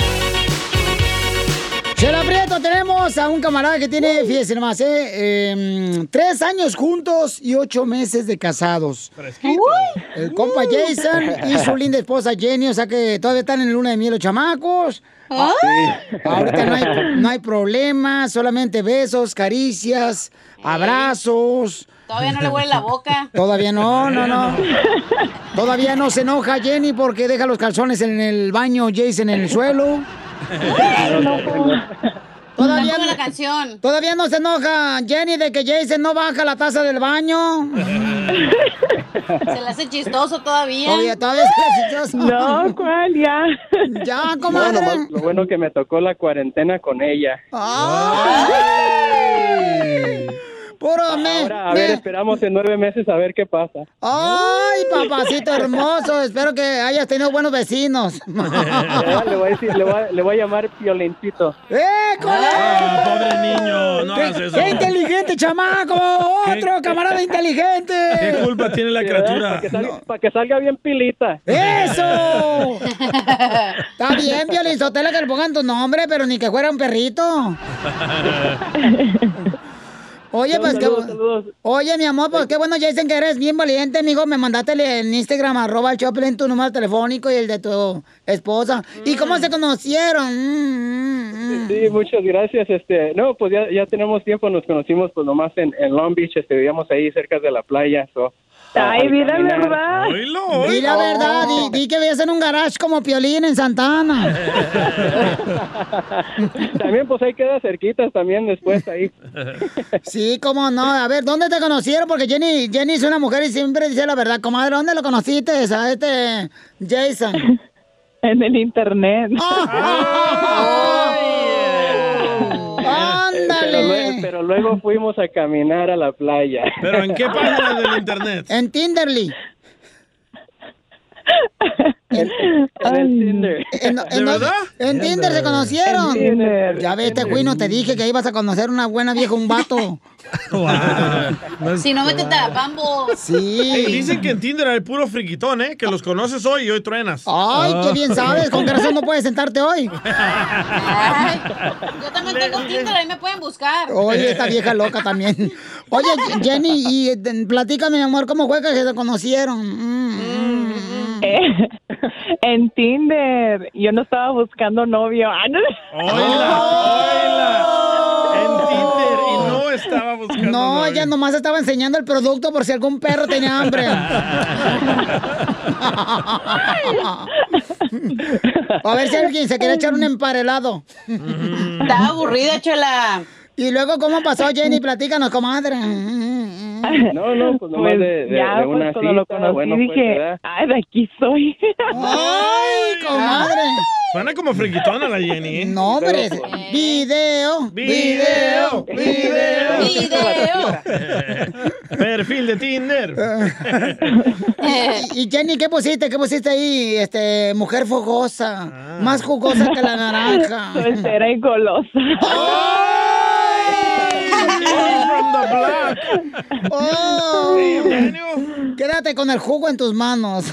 Chela Prieto, tenemos a un camarada que tiene, fíjese nomás, eh, em, tres años juntos y ocho meses de casados. El compa Jason y su linda esposa Jenny, o sea que todavía están en el luna de miel los chamacos. Ah, Ahorita no hay, no hay problema, solamente besos, caricias, abrazos. Todavía no le huele la boca. Todavía no, no, no. Todavía no se enoja Jenny porque deja los calzones en el baño, Jason en el suelo. Todavía no, la canción. todavía no se enoja Jenny de que Jason no baja la taza del baño. Se le hace chistoso todavía. Todavía, todavía se le hace chistoso. No, ¿cuál? Ya. Ya, No, comadre. nomás lo bueno que me tocó la cuarentena con ella. Puro Ahora, a me- ver, esperamos en nueve meses a ver qué pasa. Ay, papacito hermoso. Espero que hayas tenido buenos vecinos. Le voy a decir, le voy a, le voy a llamar Piolincito. ¡Eh, Ah, pobre niño, no ¡Qué, hagas eso. qué inteligente, chamaco! ¡Otro camarada inteligente! ¿Qué culpa tiene la criatura? Para que, salga, pa' que salga bien pilita. ¡Eso! Está bien, Violín Sotelo, que le pongan tu nombre, pero ni que fuera un perrito. Oye, pues qué bu- Oye, mi amor, pues qué bueno, Jason, que eres bien valiente, amigo. Me mandaste en Instagram, arroba el Choplin, tu número telefónico y el de tu esposa. ¿Y cómo se conocieron? Mm, mm, mm. Sí, muchas gracias. Este, no, pues ya, ya tenemos tiempo, nos conocimos pues nomás en, en Long Beach, vivíamos ahí cerca de la playa. so, Ay, di la verdad. Di la verdad, di, di que vivías en un garage como Piolín en Santana. También pues ahí queda cerquitas también después ahí. Sí, cómo no. A ver, ¿dónde te conocieron? Porque Jenny, Jenny es una mujer y siempre dice la verdad. Comadre, ¿dónde lo conociste a este Jason? En el internet. Pero pero luego fuimos a caminar a la playa. ¿Pero en qué página del internet? En Tinderly. En el Tinder. En, en dónde- En Tinder se conocieron. En Tinder. Ya ves, este güey, no te dije que ibas a conocer una buena vieja, un vato. Si no, métete a Bumble. Sí. Dicen que en Tinder hay puro friquitón, ¿eh? Que los conoces hoy y hoy truenas. Ay, qué bien sabes. ¿Con qué razón no puedes sentarte hoy? Ay, yo también tengo Tinder, ahí me pueden buscar. Oye, esta vieja loca también. Oye, Jenny, y eh, platícame, mi amor, ¿cómo fue que se conocieron? Mm, mm. Eh, en Tinder. Yo no estaba buscando novio. Ah, no. En Tinder y no estaba buscando. No, novio. ella nomás estaba enseñando el producto por si algún perro tenía hambre. A ver si alguien se quiere echar un emparelado. Estaba aburrida, chela. Y luego, ¿cómo pasó, Jenny? Platícanos, comadre. No, no, pues nomás Pues de, de- ya, de una pues cuando lo cita, conocí bueno, pues, dije, ¿verdad? ay, de aquí soy. ¡Ay, comadre! Suena como friquitona la Jenny, ¿eh? No, hombre. Video, video, video. Perfil de Tinder. Y, y Jenny, ¿qué pusiste? ¿Qué pusiste ahí? Este, mujer fogosa, Ah. más jugosa que la naranja. Soltera y golosa. From the block. Oh, quédate con el jugo en tus manos.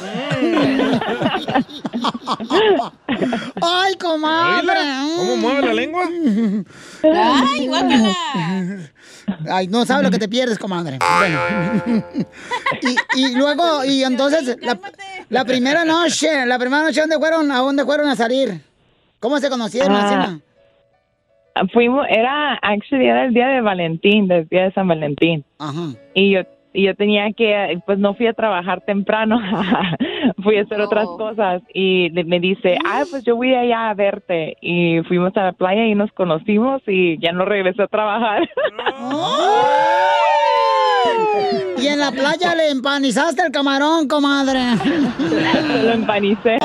Ay, comadre. ¿Cómo mueve la lengua? Ay, guácala. Ay, no sabes lo que te pierdes, comadre. Bueno. Y, y luego, y entonces, la, la primera noche, la primera noche, ¿dónde fueron? ¿A dónde fueron a salir? ¿Cómo se conocieron? Ah. Fuimos, era, actually, era el día de Valentín, del día de San Valentín. Ajá. Y yo, y yo tenía que, pues no fui a trabajar temprano, fui a hacer otras cosas. Y le- me dice, ah, pues yo voy allá a verte. Y fuimos a la playa y nos conocimos y ya no regresé a trabajar. Y en la playa le empanizaste el camarón, comadre. Lo empanicé.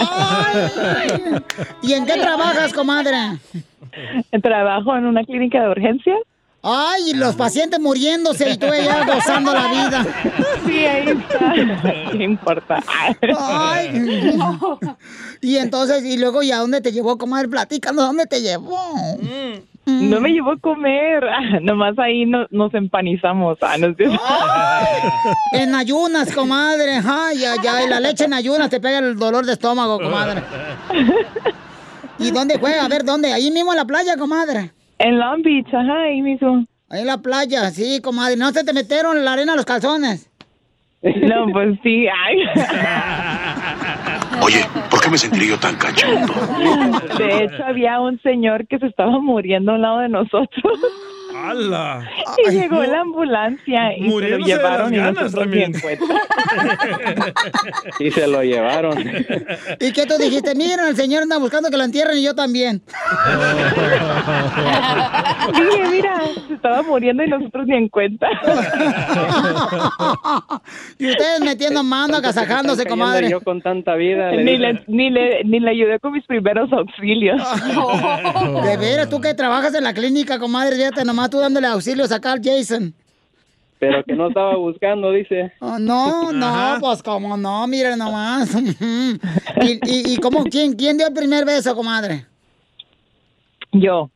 ¿Y en qué trabajas, comadre? Trabajo en una clínica de urgencia. Ay, y los pacientes muriéndose y tú allá gozando la vida. Sí, ahí está. ¿Qué importa? Ay. Y entonces, y luego, ¿y a dónde te llevó, comadre? Platícanos, ¿dónde te llevó? No me llevó a comer, ah, nomás ahí no- nos empanizamos. Ah, no sé. En ayunas, comadre. Ay, ay, ay, la leche en ayunas te pega el dolor de estómago, comadre. ¿Y dónde fue? A ver, ¿dónde? Ahí mismo en la playa, comadre. En Long Beach, ajá, ahí mismo. Ahí en la playa, sí, comadre. ¿No se te metieron la arena a los calzones? No, pues sí, ay. Oye, ¿por qué me sentiría yo tan cachondo? De hecho, había un señor que se estaba muriendo al lado de nosotros. ¡Hala! Y llegó la ambulancia y se lo llevaron y nosotros ni también. en cuenta. Y se lo llevaron. ¿Y qué tú dijiste? Miren, el señor anda buscando que lo entierren y yo también. Dije, mira, se estaba muriendo y nosotros ni en cuenta. Y ustedes metiendo mano, agasajándose, comadre. Yo con tanta vida. le Ni le, ni, le, ni le ayudé con mis primeros auxilios. De veras, tú que trabajas en la clínica, comadre, fíjate nomás tú dándole auxilio a acá al Jason. Pero que no estaba buscando, dice. Oh, no, no, Ajá. pues como no, miren nomás. ¿Y, y, y cómo, quién, quién dio el primer beso, comadre? Yo.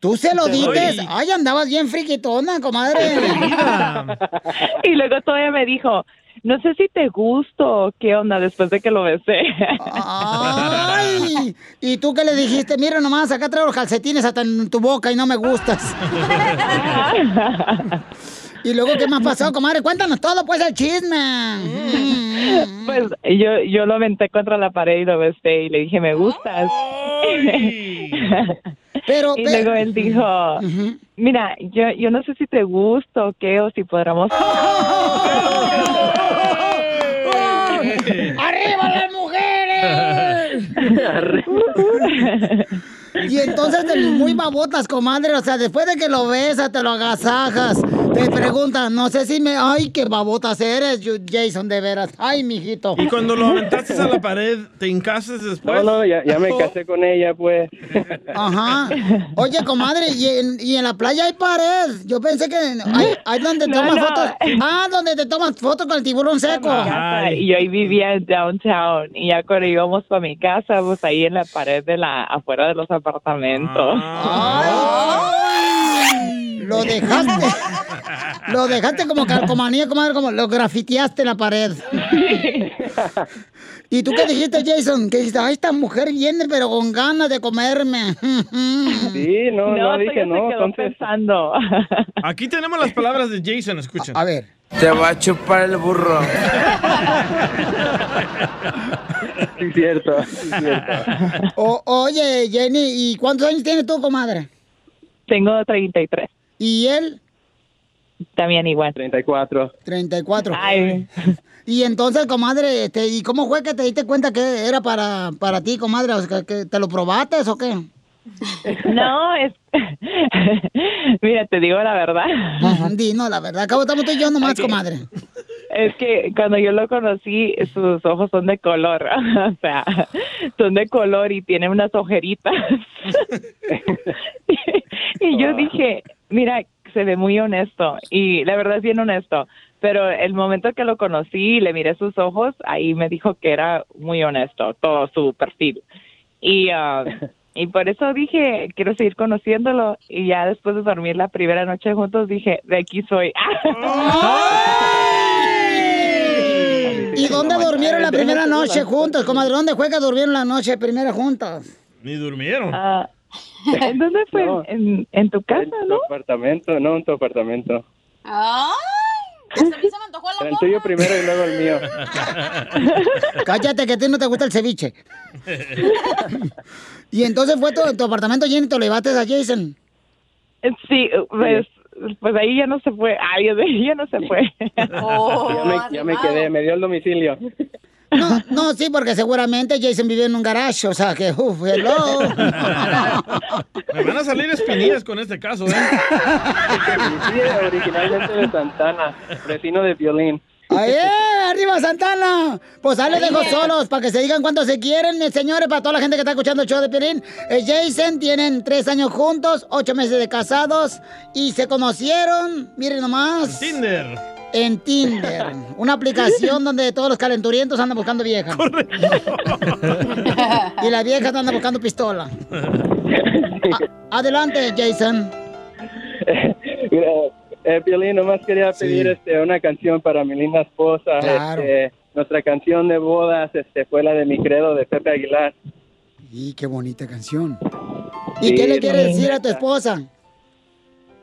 ¿Tú se lo diste? Ay, andabas bien friquitona, comadre. y luego todavía me dijo, no sé si te gusto, qué onda después de que lo besé. Ay, ¿y tú qué le dijiste? Mira nomás, acá traigo los calcetines hasta en tu boca y no me gustas. ¿Y luego qué más pasó, comadre? Cuéntanos todo, pues, el chisme. Pues yo, yo lo aventé contra la pared y lo besé y le dije, me gustas. Pero, y luego él dijo, mira, yo, yo no sé si te gusto o qué, o si podamos... ¡Arriba las mujeres! Y entonces, de muy babotas, comadre, o sea, después de que lo besas, te lo agasajas, te preguntan, no sé si me... Ay, qué babotas eres, Jason, de veras. Ay, mijito. Y cuando lo aventaste a la pared, ¿te hincaste después? No, no, ya, ya me casé con ella, pues. Ajá. Oye, comadre, ¿y en, y en la playa hay pared. Yo pensé que hay, hay donde No, tomas no. fotos. Ah, donde te tomas fotos con el tiburón seco. casa, y yo ahí vivía en downtown y ya cuando íbamos para mi casa pues ahí en la pared de la afuera de los apartamentos Lo dejaste. Lo dejaste como calcomanía, comadre, como lo grafiteaste en la pared. ¿Y tú qué dijiste, Jason? Que dijiste, ay, esta mujer viene, pero con ganas de comerme. Sí, no, no, No, dije no. Entonces, pensando. Aquí tenemos las palabras de Jason, escuchen. A ver. Te va a chupar el burro. sí, cierto, sí, cierto. O- oye, Jenny, ¿y cuántos años tienes tú, comadre? Tengo 33. ¿Y él? También igual. 34. 34. Ay. Y entonces, comadre, este, ¿y cómo fue que te diste cuenta que era para, para ti, comadre? O sea, que, que ¿Te lo probaste o qué? No, es... Mira, te digo la verdad. Ajá, Dino, la verdad. Acabo estamos tú y yo nomás, comadre. Es que cuando yo lo conocí, sus ojos son de color. O sea, son de color y tiene unas ojeritas. y yo dije, mira, se ve muy honesto. Y la verdad es bien honesto. Pero el momento que lo conocí y le miré sus ojos, ahí me dijo que era muy honesto, todo su perfil. Y, ah, y por eso dije, quiero seguir conociéndolo. Y ya después de dormir la primera noche juntos, dije, de aquí soy. ¿Y dónde durmieron la primera noche juntos, comadre? ¿Dónde fue que durmieron la noche primera juntos? Ni durmieron. Ah, ¿En dónde fue? En, en tu casa, En tu ¿no? apartamento, no en tu apartamento. ¡Ay! Hasta a mí se me antojó la El tuyo primero y luego el mío. Cállate, que a ti no te gusta el ceviche. y entonces fue tu, tu apartamento lleno y te lo llevaste a Jason. Sí, pues, pues ahí ya no se fue. Ay, ya no se fue. ya, me, ya me quedé, me dio el domicilio. No, no, sí, porque seguramente Jason vivió en un garage, o sea que, uff, hello. Me van a salir espinillas con este caso, ¿eh? Sí, originalmente de Santana, vecino de violín. ¡Ay, eh! ¡Arriba, Santana! Pues ahí los dejo solos para que se digan cuánto se quieren, mis señores, para toda la gente que está escuchando el show de Piolín. Eh, Jason tienen tres años juntos, ocho meses de casados y se conocieron, miren nomás. Tinder. En Tinder, una aplicación donde todos los calenturientos andan buscando vieja. y la vieja anda buscando pistola. A- adelante, Jason. Eh, Piolín, nomás quería pedir este, una canción para mi linda esposa. Claro. Este, nuestra canción de bodas este, fue la de Mi Credo de Pepe Aguilar. Y qué bonita canción. ¿Y Sí, qué le quieres decir a tu esposa?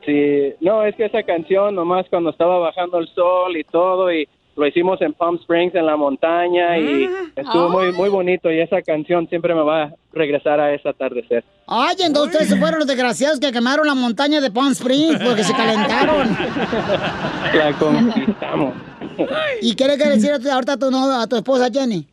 Sí, no, es que esa canción nomás cuando estaba bajando el sol y todo y lo hicimos en Palm Springs en la montaña y estuvo muy muy bonito y esa canción siempre me va a regresar a ese atardecer. Ay, entonces ustedes fueron los desgraciados que quemaron la montaña de Palm Springs porque se calentaron. La conquistamos. ¿Y qué le quieres decir a tu- ahorita a tu, a tu esposa Jenny?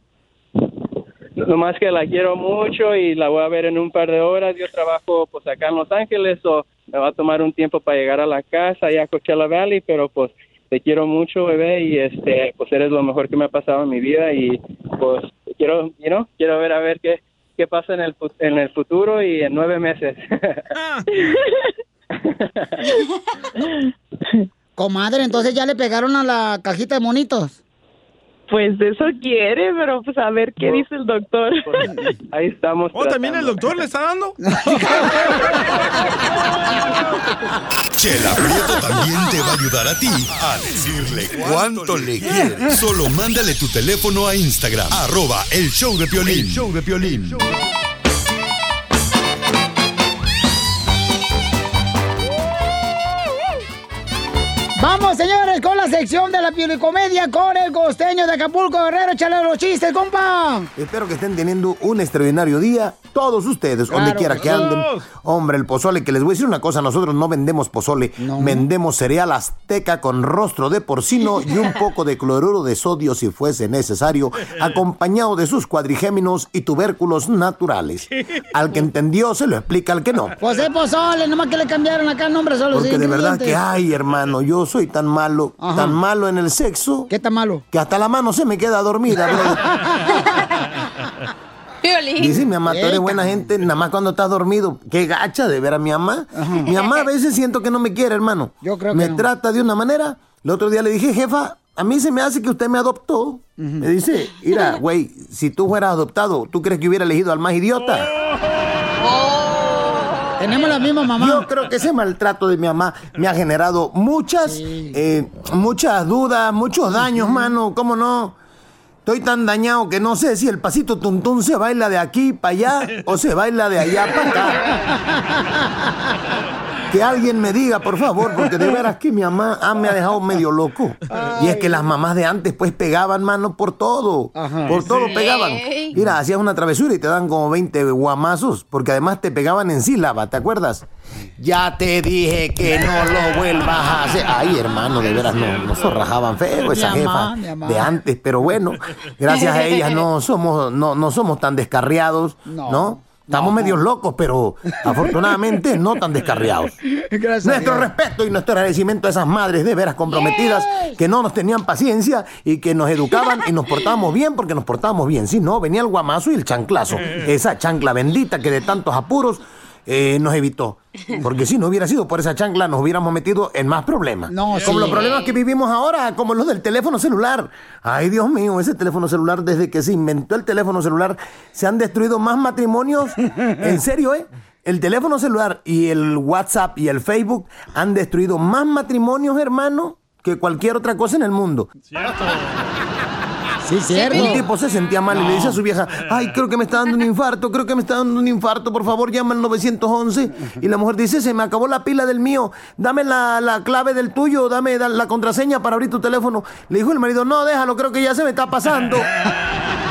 Nomás que la quiero mucho y la voy a ver en un par de horas. Yo trabajo pues acá en Los Ángeles o me va a tomar un tiempo para llegar a la casa allá a Coachella Valley, pero pues te quiero mucho, bebé, y este pues eres lo mejor que me ha pasado en mi vida y pues quiero, you know, quiero ver a ver qué qué pasa en el en el futuro y en nueve meses. Comadre, entonces ya le pegaron a la cajita de monitos. Pues eso quiere, pero pues a ver qué dice el doctor. Ahí estamos. ¿Oh, también el doctor le está dando? Chela Prieto también te va a ayudar a ti a decirle cuánto le quieres. Solo mándale tu teléfono a Instagram, arroba el show de Piolín. El show de Piolín. Vamos, señores, con la sección de la piolicomedia con el costeño de Acapulco, Guerrero. Échale los chistes, compa. Espero que estén teniendo un extraordinario día, todos ustedes, donde quiera que anden. Hombre, el pozole, que les voy a decir una cosa, nosotros no vendemos pozole, vendemos cereal azteca con rostro de porcino y un poco de cloruro de sodio si fuese necesario, acompañado de sus cuadrigéminos y tubérculos naturales. Al que entendió se lo explica al que no. Pues es pozole, nomás que le cambiaron acá nombres a los Porque de verdad que, ingredientes. ay, hermano, yo soy tan malo, Ajá. tan malo en el sexo. ¿Qué tan malo? Que hasta la mano se me queda dormida. Dice mi mamá, tú eres buena gente, nada más cuando estás dormido. Qué gacha de ver a mi mamá. Mi mamá a veces siento que no me quiere, hermano. Yo creo que Me no. trata de una manera. El otro día le dije, jefa, a mí se me hace que usted me adoptó. Me dice, mira, güey, si tú fueras adoptado, ¿tú crees que hubiera elegido al más idiota? Tenemos la misma mamá. Yo creo que ese maltrato de mi mamá me ha generado muchas, eh, muchas dudas, muchos daños, mano. ¿Cómo no? Estoy tan dañado que no sé si el pasito tuntún se baila de aquí para allá o se baila de allá para acá. Que alguien me diga, por favor, porque de veras que mi mamá ah, me ha dejado medio loco. Y es que las mamás de antes pues pegaban, mano, por todo. Por todo Sí. pegaban. Mira, hacías una travesura y te dan como 20 guamazos, porque además te pegaban en sílaba, ¿te acuerdas? Ya te dije que no lo vuelvas a hacer. Ay, hermano, de veras no, no zorrajaban feo esa jefa de antes, pero bueno, gracias a ellas no somos, no, no somos tan descarriados, ¿no? Estamos medios locos, pero afortunadamente no tan descarriados. Nuestro respeto y nuestro agradecimiento a esas madres de veras comprometidas que no nos tenían paciencia y que nos educaban y nos portábamos bien porque nos portábamos bien. Si no, venía el guamazo y el chanclazo. Esa chancla bendita que de tantos apuros eh, nos evitó. Porque si no hubiera sido por esa chancla, nos hubiéramos metido en más problemas. No, como sí. los problemas que vivimos ahora, como los del teléfono celular. Ay, Dios mío, ese teléfono celular, desde que se inventó el teléfono celular, se han destruido más matrimonios. En serio, ¿eh? El teléfono celular y el WhatsApp y el Facebook han destruido más matrimonios, hermano, que cualquier otra cosa en el mundo. Sí, cierto. Un tipo se sentía mal y le dice a su vieja, ay, creo que me está dando un infarto, creo que me está dando un infarto, por favor llama al 911. Y la mujer dice, se me acabó la pila del mío, dame la, la clave del tuyo, dame da- la contraseña para abrir tu teléfono. Le dijo el marido, no, déjalo, creo que ya se me está pasando.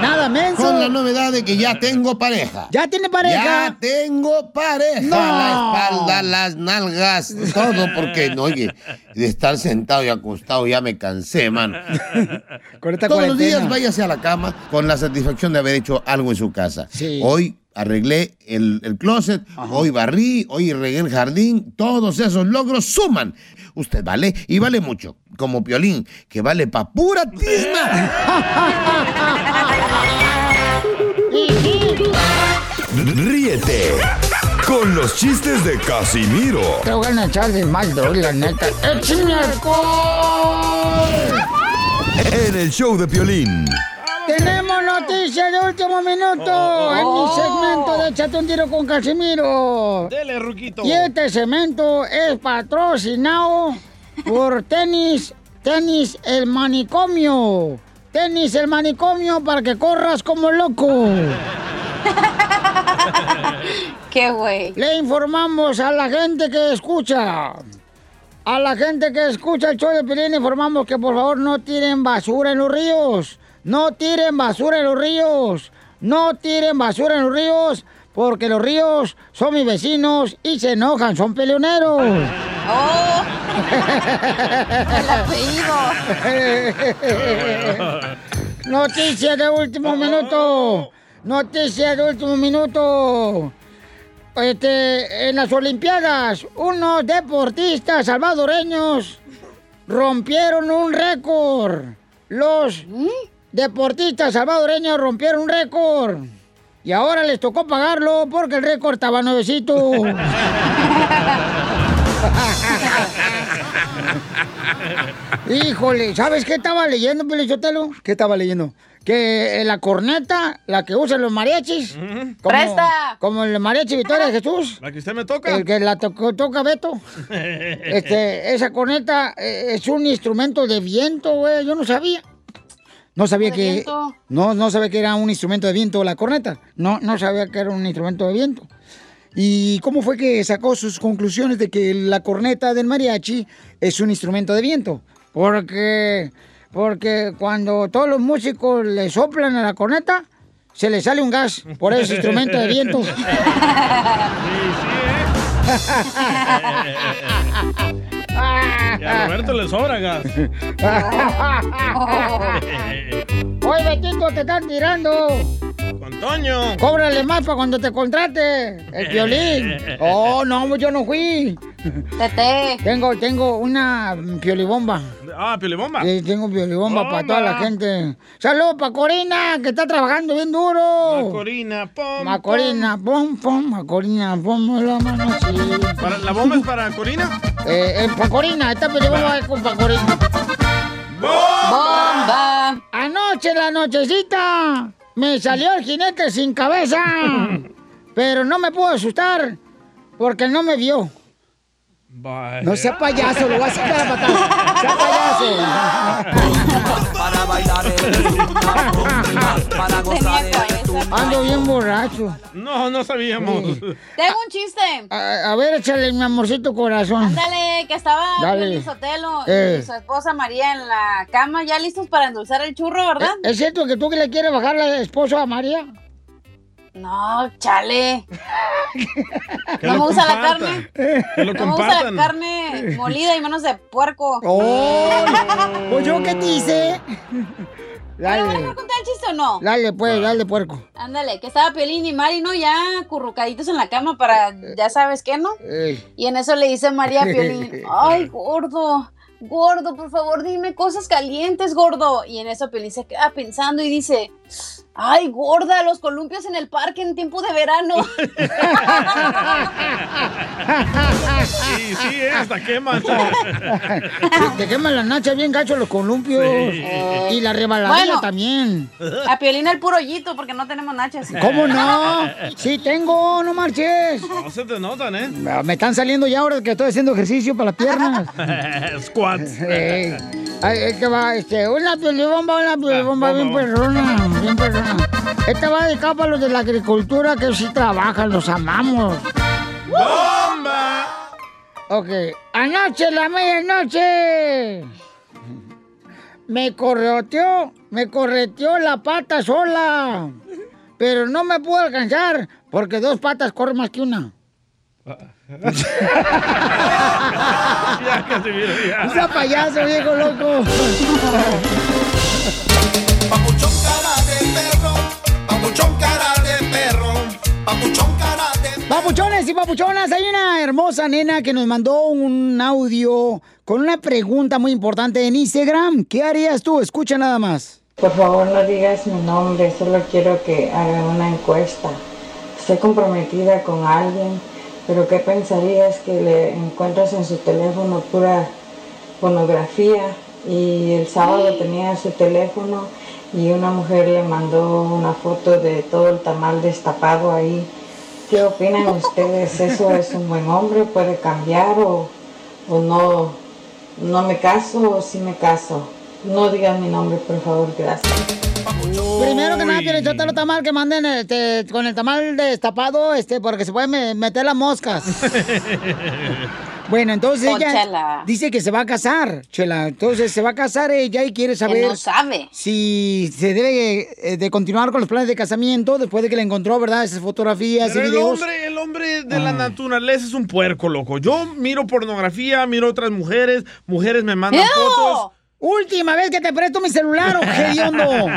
Nada, menso. Con la novedad de que ya tengo pareja. ¿Ya tiene pareja? Ya tengo pareja. No. La espalda, las nalgas, todo porque, no, oye, de estar sentado y acostado ya me cansé, mano. Con esta Todos los días váyase a la cama con la satisfacción de haber hecho algo en su casa. Hoy arreglé el, el closet, hoy barrí, hoy regué el jardín. Todos esos logros suman. Usted vale y vale mucho. Como Piolín, que vale pa' pura tizna. Ríete con los chistes de Casimiro Te voy a echar de mal, la neta. ¡Échame alcohol! en el show de Piolín. Tenemos noticias de último minuto en mi segmento de Échate un tiro con Casimiro. Dele, Ruquito. Y este segmento es patrocinado por Tenis, Tenis el Manicomio. Tenis el Manicomio para que corras como loco. Qué güey. Le informamos a la gente que escucha. A la gente que escucha el show de Pelín, informamos que por favor no tiren basura en los ríos. No tiren basura en los ríos. No tiren basura en los ríos. Porque los ríos son mis vecinos y se enojan, son peleoneros. ¡Oh! El Noticias de último minuto. Noticias de último minuto. Este, en las Olimpiadas, unos deportistas salvadoreños rompieron un récord. Los deportistas salvadoreños rompieron un récord. Y ahora les tocó pagarlo porque el récord estaba nuevecito. Híjole, ¿sabes qué estaba leyendo, Pelichotelo? ¿Qué estaba leyendo? Que eh, la corneta, la que usan los mariachis. como, ¡Presta! Como el mariachi Victoria de Jesús. La que usted me toca. El que la tocó- toca Beto. Este, esa corneta eh, es un instrumento de viento, güey. Yo no sabía. No sabía que. viento? No, no sabía que era un instrumento de viento la corneta. No, no sabía que era un instrumento de viento. ¿Y cómo fue que sacó sus conclusiones de que la corneta del mariachi es un instrumento de viento? Porque, porque cuando todos los músicos le soplan a la corneta, se le sale un gas por ese instrumento de viento. Y a Roberto le sobra gas. Oye, Betito, te están tirando. Cóbrale más para cuando te contrate. El violín. Oh, no, yo no fui. Tete. Tengo, tengo una piolibomba. Ah, piolibomba. Sí, tengo piolibomba para Bomba. toda la gente. Saludos para Corina, que está trabajando bien duro. Macorina, pom. Macorina, pom, pom, Macorina, pom, la mano así. Para- ¿La bomba es para Corina? Eh, eh, para Corina, esta piolibomba es con para Corina. ¡Bomba! Anoche en la nochecita me salió el jinete sin cabeza. Pero no me puedo asustar porque no me vio. No sea payaso, lo voy a sacar a patar. Sea payaso. Para bailar el para gozar el Ando bien borracho. No, no sabíamos. Tengo un chiste. A, a ver, échale mi amorcito corazón. Ándale, que estaba Dale. Piolín Sotelo Eh. y su esposa María en la cama, ya listos para endulzar el churro, ¿verdad? ¿Es cierto que tú que le quieres bajar la esposo a María? No, chale. Que No me gusta la carne. Que lo No me gusta la carne molida y menos de puerco. ¡Oh! Pues yo qué te hice. ¿Pero van a Dale. contar el chiste o no? Dale, pues, dale, puerco. Ándale, que estaba Piolín y Mari, ¿no? Ya currucaditos en la cama para, ya sabes qué, ¿no? Ey. Y en eso le dice María a Piolín, ay, gordo, gordo, por favor, dime cosas calientes, gordo. Y en eso Piolín se queda pensando y dice, ay, gorda, los columpios en el parque en tiempo de verano. Sí, sí, eh, hasta quema. Te queman las nachas bien gacho los columpios. Sí. Y la rebaladilla Bueno. también. A Piolín el puro hoyito, porque no tenemos nachas. ¿Cómo no? Sí tengo, no marches. No se te notan, ¿eh? Me están saliendo ya ahora que estoy haciendo ejercicio para las piernas. Squats. Ey. Ay, es que va, este, una piolibomba, una piolibomba bien perrona, bien perrona. Esta va dedicada para los de la agricultura que sí trabajan, los amamos. ¡Bomba! Ok, anoche, la medianoche, me correteó, me correteó la pata sola, pero no me pudo alcanzar porque dos patas corren más que una. Ya, Casimiro, ya. ¡Esa payaso, viejo loco! Papuchón cara de perro, papuchón cara de perro, papuchón cara de Papuchones y papuchonas, hay una hermosa nena que nos mandó un audio con una pregunta muy importante en Instagram. ¿Qué harías tú? Escucha nada más. Por favor no digas mi nombre, solo quiero que hagan una encuesta. Estoy comprometida con alguien, pero ¿qué pensarías que le encuentras en su teléfono pura pornografía? Y el sábado tenía su teléfono y una mujer le mandó una foto de todo el tamal destapado ahí. ¿Qué opinan ustedes? ¿Eso es un buen hombre? ¿Puede cambiar o, o no? ¿No me caso o sí me caso? No digan mi nombre, por favor, gracias. Primero que nada, quiero echarte lo tamal que manden este, con el tamal destapado, este, porque se pueden me- meter las moscas. Bueno, entonces ella Chela. dice que se va a casar, Chela. Entonces se va a casar ella y quiere saber no sabe. si se debe eh, de continuar con los planes de casamiento después de que le encontró, ¿verdad? Esas fotografías Pero y el videos. hombre, el hombre de la naturaleza es un puerco, loco. Yo miro pornografía, miro otras mujeres, mujeres me mandan fotos. Última vez que te presto mi celular, hediondo.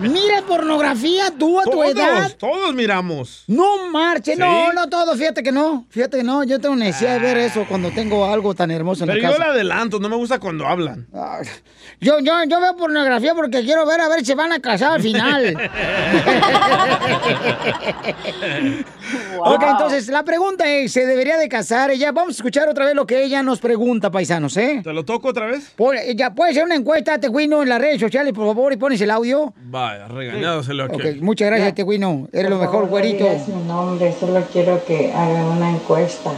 Mira pornografía tú a tu Todos, edad. todos miramos. No marche, ¿Sí? no, no todo, fíjate que no, fíjate que no, yo tengo necesidad de ver eso cuando tengo algo tan hermoso en Pero la yo casa. le adelanto, no me gusta cuando hablan. Ah, Yo, yo, yo veo pornografía porque quiero ver a ver si van a casar al final. Ok, entonces la pregunta es, ¿se debería de casar ella? Vamos a escuchar otra vez lo que ella nos pregunta, paisanos, ¿eh? ¿Te lo toco otra vez? ya puede ser una encuesta, Teguino, en las redes sociales, por favor, y pones el audio. Vaya, regañado se lo Ok, quiero. muchas gracias, Teguino. Eres lo Por mejor, favor, no güerito. mi nombre, solo quiero que hagan una encuesta.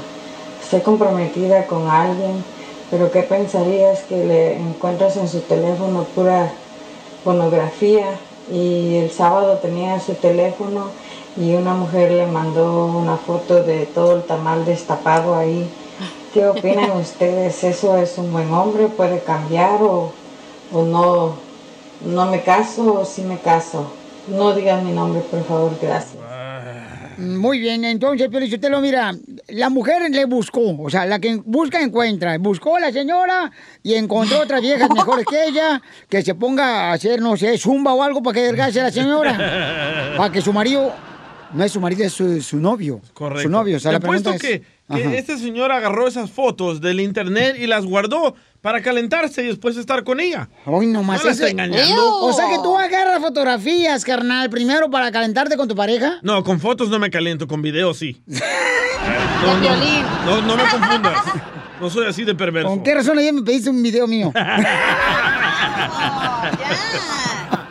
Estoy comprometida con alguien, pero ¿qué pensarías que le encuentras en su teléfono pura pornografía? Y el sábado tenía su teléfono y una mujer le mandó una foto de todo el tamal destapado ahí. ¿Qué opinan ustedes? ¿Eso es un buen hombre? ¿Puede cambiar o, o no? ¿No me caso o sí me caso? No digan mi nombre, por favor, gracias. Muy bien, entonces, lo mira, la mujer le buscó, o sea, la que busca encuentra. Buscó a la señora y encontró otras viejas mejores que ella, que se ponga a hacer, no sé, zumba o algo para que a la señora. Para que su marido, no es su marido, es su, su novio. Correcto. Su novio, o sea, Te la pregunta apuesto es... que, que este señor agarró esas fotos del internet y las guardó para calentarse y después estar con ella. Hoy nomás No eso- está engañando. O sea que tú agarras fotografías, carnal, primero para calentarte con tu pareja. No, con fotos no me caliento, con videos sí. De violín. No, no me confundas. No soy así de perverso. ¿Con qué razón ayer me pediste un video mío?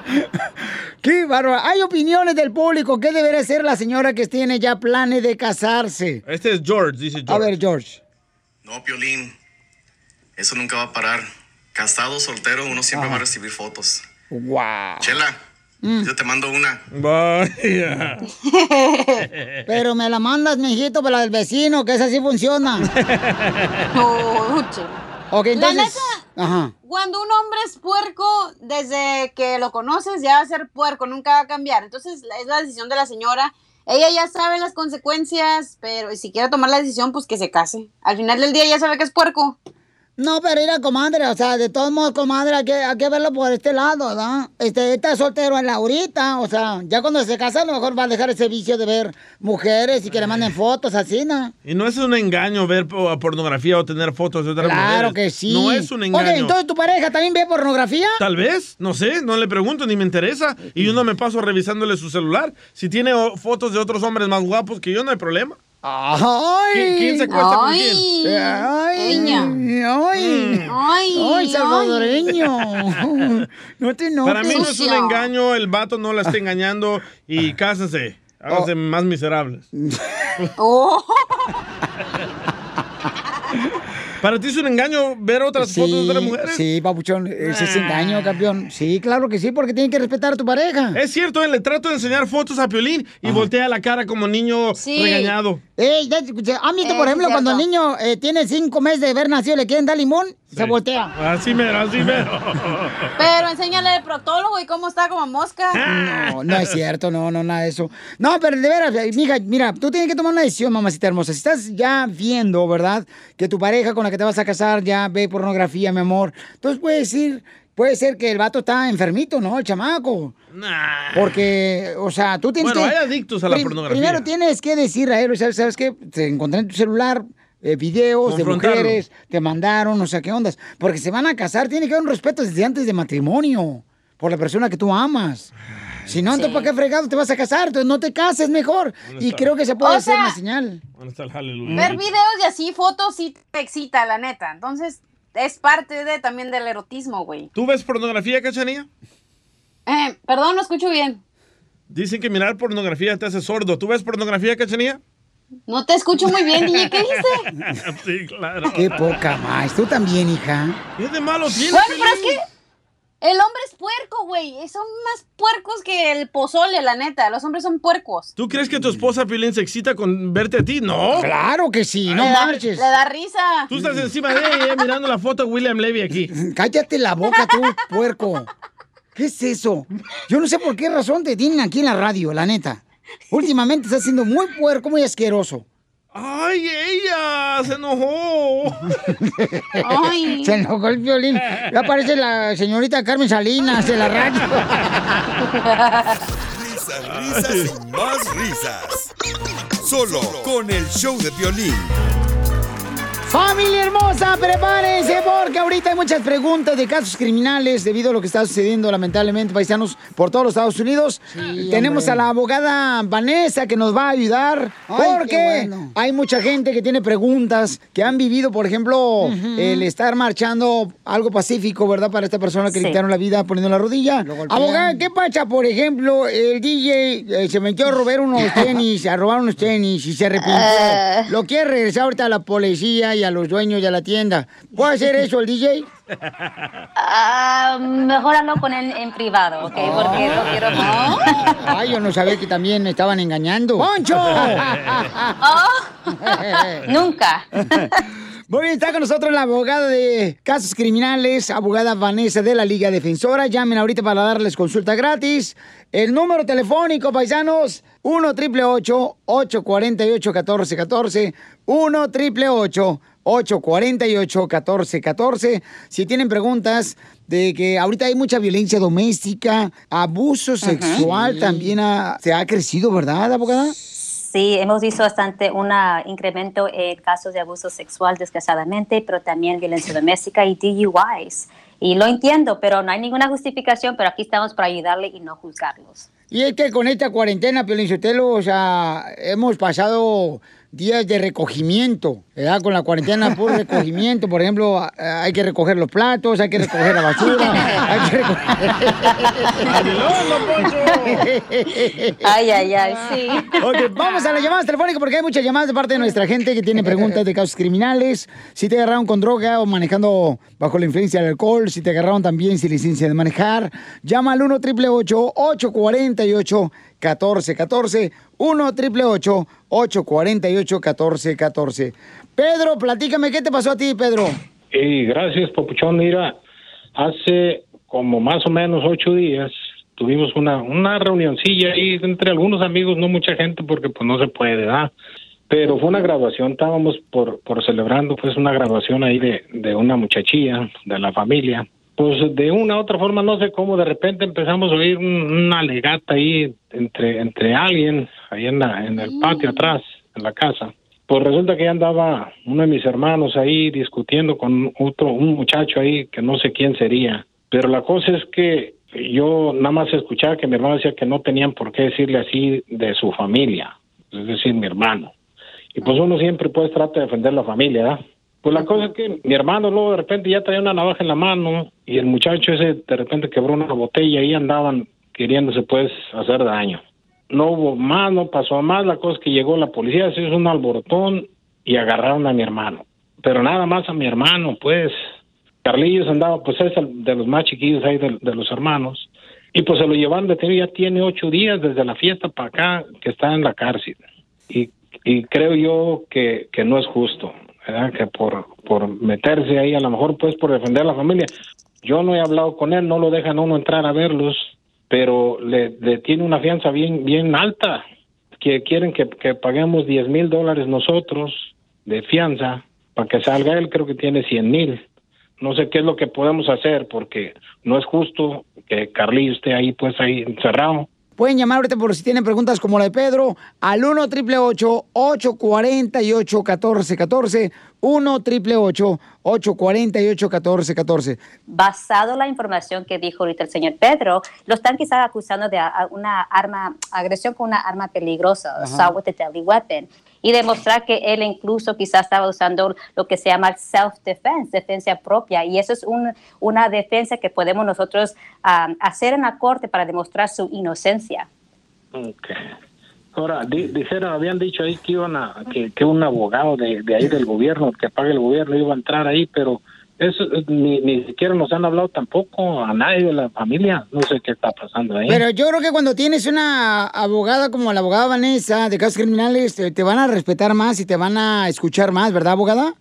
Qué bárbaro. Hay opiniones del público. ¿Qué debería ser la señora que tiene ya planes de casarse? Este es George, dice George. A ver, George. No, Piolín, eso nunca va a parar. Casado, soltero, uno siempre va a recibir fotos. Wow. Chela, yo te mando una. Vaya. Pero me la mandas, mijito, para la del vecino, que esa sí funciona. ok, La entonces. neta, Ajá. Cuando un hombre es puerco, desde que lo conoces ya va a ser puerco, nunca va a cambiar. Entonces es la decisión de la señora. Ella ya sabe las consecuencias, pero si quiere tomar la decisión, pues que se case. Al final del día ya sabe que es puerco. No, pero ir a comadre, o sea, de todos modos, comadre, hay que, hay que verlo por este lado, ¿no? Este, está soltero en la ahorita, o sea, ya cuando se casa a lo mejor va a dejar ese vicio de ver mujeres y que le manden fotos así, ¿no? Y no es un engaño ver po- pornografía o tener fotos de otras Claro mujeres. que sí. No es un engaño. Ok, entonces tu pareja también ve pornografía. Tal vez, no sé, no le pregunto ni me interesa. Y yo no me paso revisándole su celular. Si tiene fotos de otros hombres más guapos que yo, no hay problema. ¡Ay! ¿Quién, quién se acuesta con quién? ¡Ay! ¡Ay! ¡Ay! ¡Ay, salvadoreño! No te enojes. Para mí no es un engaño, el vato no la está engañando y cásense. Háganse más miserables. Oh. ¿Para ti es un engaño ver otras fotos de otras mujeres? Sí, papuchón, ese es engaño, campeón. Sí, claro que sí, porque tienen que respetar a tu pareja. Es cierto, eh, le trato de enseñar fotos a Piolín y voltea la cara como niño regañado. Ey, ya, escuché, ¿Han visto, Eh, por ejemplo, cuando el niño eh, tiene cinco meses de haber nacido, le quieren dar limón? Se voltea. Así mero, así mero. Pero enséñale al proctólogo y cómo está como mosca. No, no es cierto, no, no, nada de eso. No, pero de veras, eh, mija, mira, tú tienes que tomar una decisión, mamacita hermosa. Si estás ya viendo, ¿verdad? Que tu pareja con la que te vas a casar ya ve pornografía, mi amor. Entonces puede decir, puede ser que el vato está enfermito, ¿no? El chamaco. Porque, o sea, tú tienes Bueno, que... hay adictos a la pornografía. Primero tienes que decirle a él, ¿sabes, ¿sabes qué? Te encontré en tu celular eh, videos de mujeres, te mandaron, o sea, ¿qué ondas? Porque se van a casar, tiene que haber un respeto desde antes de matrimonio por la persona que tú amas. Si no, entonces, ¿para qué fregado te vas a casar? Entonces, no te cases mejor. ¿Dónde Y creo que se puede O hacer sea- una señal. ¿Dónde está el aleluya? Ver videos y así fotos sí te excita, la neta. Entonces, es parte de también del erotismo, güey. ¿Tú ves pornografía, cachanilla? Eh, perdón, no escucho bien. Dicen que mirar pornografía te hace sordo. ¿Tú ves pornografía, cachanilla? No te escucho muy bien, DJ. ¿Qué dices? sí, claro. Qué poca más. Tú también, hija. ¿Qué de malo tiene? Bueno, pero es que el hombre es puerco, güey. Son más puercos que el pozole, la neta. Los hombres son puercos. ¿Tú crees que tu esposa Piolín se excita con verte a ti? No. Claro que sí, no le, da, marches. le da risa. Tú estás encima de ella mirando la foto de William Levy aquí. Cállate la boca tú, puerco. ¿Qué es eso? Yo no sé por qué razón te tienen aquí en la radio, la neta. Últimamente estás siendo muy puerco, muy asqueroso. ¡Ay, ella! ¡Se enojó! Ay. Se enojó el violín. Ya aparece la señorita Carmen Salinas de la radio. Risas, risas y más risas. Solo con el show de violín. Familia hermosa, prepárense porque ahorita hay muchas preguntas de casos criminales debido a lo que está sucediendo lamentablemente, paisanos, por todos los Estados Unidos. Tenemos hombre. a la abogada Vanessa que nos va a ayudar Ay, porque bueno. hay mucha gente que tiene preguntas, que han vivido, por ejemplo, el estar marchando algo pacífico, ¿verdad? Para esta persona que le Sí. quitaron la vida poniendo la rodilla. Abogada, ¿qué pasa, por ejemplo, el DJ eh, se metió a robar unos tenis, a robar unos tenis y se arrepintió? Ah. Lo quiere regresar ahorita a la policía y a los dueños de la tienda. ¿Puede hacer eso el DJ? Ah, mejor hablo con él en privado, ¿ok? Porque no quiero... Ay, yo no sabía que también me estaban engañando. ¡Poncho! Oh, nunca. Muy bien, está con nosotros la abogada de casos criminales, abogada Vanessa de la Liga Defensora. Llamen ahorita para darles consulta gratis. El número telefónico, paisanos, 1 triple 848 1414 1 triple 848 1414 Si tienen preguntas de que ahorita hay mucha violencia doméstica, abuso sexual también ha- se ha crecido, ¿verdad, abogada? Sí, hemos visto bastante un incremento en casos de abuso sexual, desgraciadamente, pero también violencia doméstica y DUIs. Y lo entiendo, pero no hay ninguna justificación, pero aquí estamos para ayudarle y no juzgarlos. Y es que con esta cuarentena, Piolinsotelo, o sea, hemos pasado días de recogimiento, ¿verdad? Con la cuarentena, puro recogimiento. Por ejemplo, hay que recoger los platos, hay que recoger la basura, hay que recoger... Ay, ay, ay, sí. Ok, vamos a las llamadas telefónicas porque hay muchas llamadas de parte de nuestra gente que tiene preguntas de casos criminales. Si te agarraron con droga o manejando bajo la influencia del alcohol, si te agarraron también sin licencia de manejar, llama al 1 888 848 1414 1 888 848 1414 Pedro, platícame, ¿qué te pasó a ti, Pedro? Y gracias, Papuchón. Mira, hace como más o menos ocho días tuvimos una, una reunioncilla ahí entre algunos amigos, no mucha gente porque pues no se puede, ¿verdad? Pero fue una graduación, estábamos por, por celebrando pues una graduación ahí de, de una muchachilla de la familia. Pues de una u otra forma, no sé cómo, de repente empezamos a oír un- una legata ahí entre, entre alguien ahí en, la, en el patio atrás, en la casa. Pues resulta que ya andaba uno de mis hermanos ahí discutiendo con otro, un muchacho ahí que no sé quién sería. Pero la cosa es que yo nada más escuchaba que mi hermano decía que no tenían por qué decirle así de su familia, es decir, mi hermano. Y pues uno siempre pues trata de defender la familia, ¿verdad? Pues la cosa es que mi hermano luego de repente ya traía una navaja en la mano y el muchacho ese de repente quebró una botella y andaban queriéndose pues hacer daño. No hubo más, no pasó más, la cosa es que llegó la policía, se hizo un alborotón y agarraron a mi hermano. Pero nada más a mi hermano, pues. Carlillos andaba, pues es el de los más chiquillos ahí de, los hermanos. Y pues se lo llevaron detenido, ya tiene ocho días desde la fiesta para acá que está en la cárcel. Y, y creo yo que, que no es justo, ¿verdad? Que por, por meterse ahí, a lo mejor pues por defender a la familia. Yo no he hablado con él, no lo dejan uno entrar a verlos, pero le, le tiene una fianza bien, bien alta, que quieren que, que paguemos 10 mil dólares nosotros de fianza para que salga él, creo que tiene 100 mil. No sé qué es lo que podemos hacer porque no es justo que Carlillo esté ahí pues ahí encerrado. Pueden llamar ahorita por si tienen preguntas como la de Pedro al 1 888 848 1414 1 888 848 1414 Basado en la información que dijo ahorita el señor Pedro, lo están quizás acusando de una arma, agresión con una arma peligrosa, assault with a deadly weapon, y demostrar que él incluso quizás estaba usando lo que se llama self-defense, defensa propia, y eso es un- una defensa que podemos nosotros hacer en la corte para demostrar su inocencia. Okay. Ahora, di- habían dicho ahí que iban a, que, que un abogado de, de ahí del gobierno, que pague el gobierno, iba a entrar ahí, pero eso eh, ni, ni siquiera nos han hablado tampoco a nadie de la familia. No sé qué está pasando ahí. Pero yo creo que cuando tienes una abogada como la abogada Vanessa de casos criminales, te, te van a respetar más y te van a escuchar más, ¿verdad, abogada?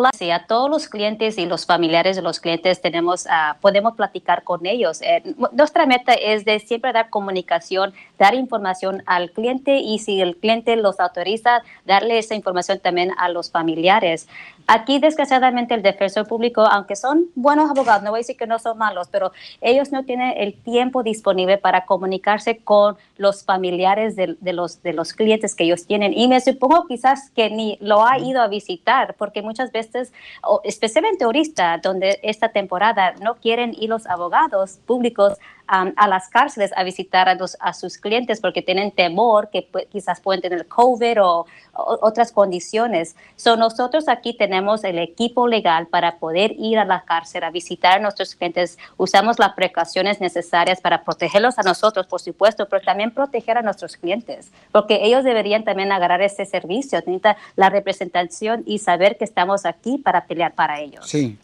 Claro, sí, a todos los clientes y los familiares de los clientes tenemos, ah, podemos platicar con ellos. Eh, nuestra meta es de siempre dar comunicación, dar información al cliente y si el cliente los autoriza, darle esa información también a los familiares. Aquí, desgraciadamente, el defensor público, aunque son buenos abogados, no voy a decir que no son malos, pero ellos no tienen el tiempo disponible para comunicarse con los familiares de, de los, de los clientes que ellos tienen. Y me supongo quizás que ni lo ha ido a visitar, porque muchas veces, especialmente ahorita, donde esta temporada no quieren ir los abogados públicos um, a las cárceles a visitar a, los, sus clientes porque tienen temor que quizás pueden tener COVID o, o- otras condiciones. So, nosotros aquí tenemos el equipo legal para poder ir a la cárcel a visitar a nuestros clientes. Usamos las precauciones necesarias para protegerlos a nosotros, por supuesto, pero también proteger a nuestros clientes, porque ellos deberían también agarrar ese servicio, necesitan la representación y saber que estamos aquí para pelear para ellos. Sí.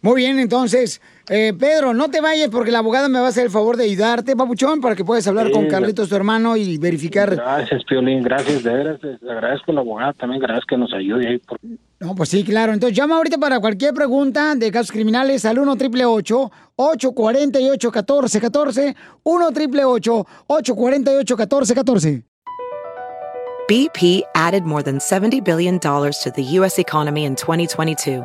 Muy bien, entonces, eh, Pedro, no te vayas porque la abogada me va a hacer el favor de ayudarte, papuchón, para que puedas hablar Sí, con Carlitos, tu hermano, y verificar. Gracias, Piolín, gracias, de veras, le agradezco a la abogada también, gracias que nos ayude ahí. Por... No, pues sí, claro. Entonces llama ahorita para cualquier pregunta de casos criminales al 1 888 848 1414 1 888 848 1414 BP added more than $70 billion to the U.S. economy in 2022.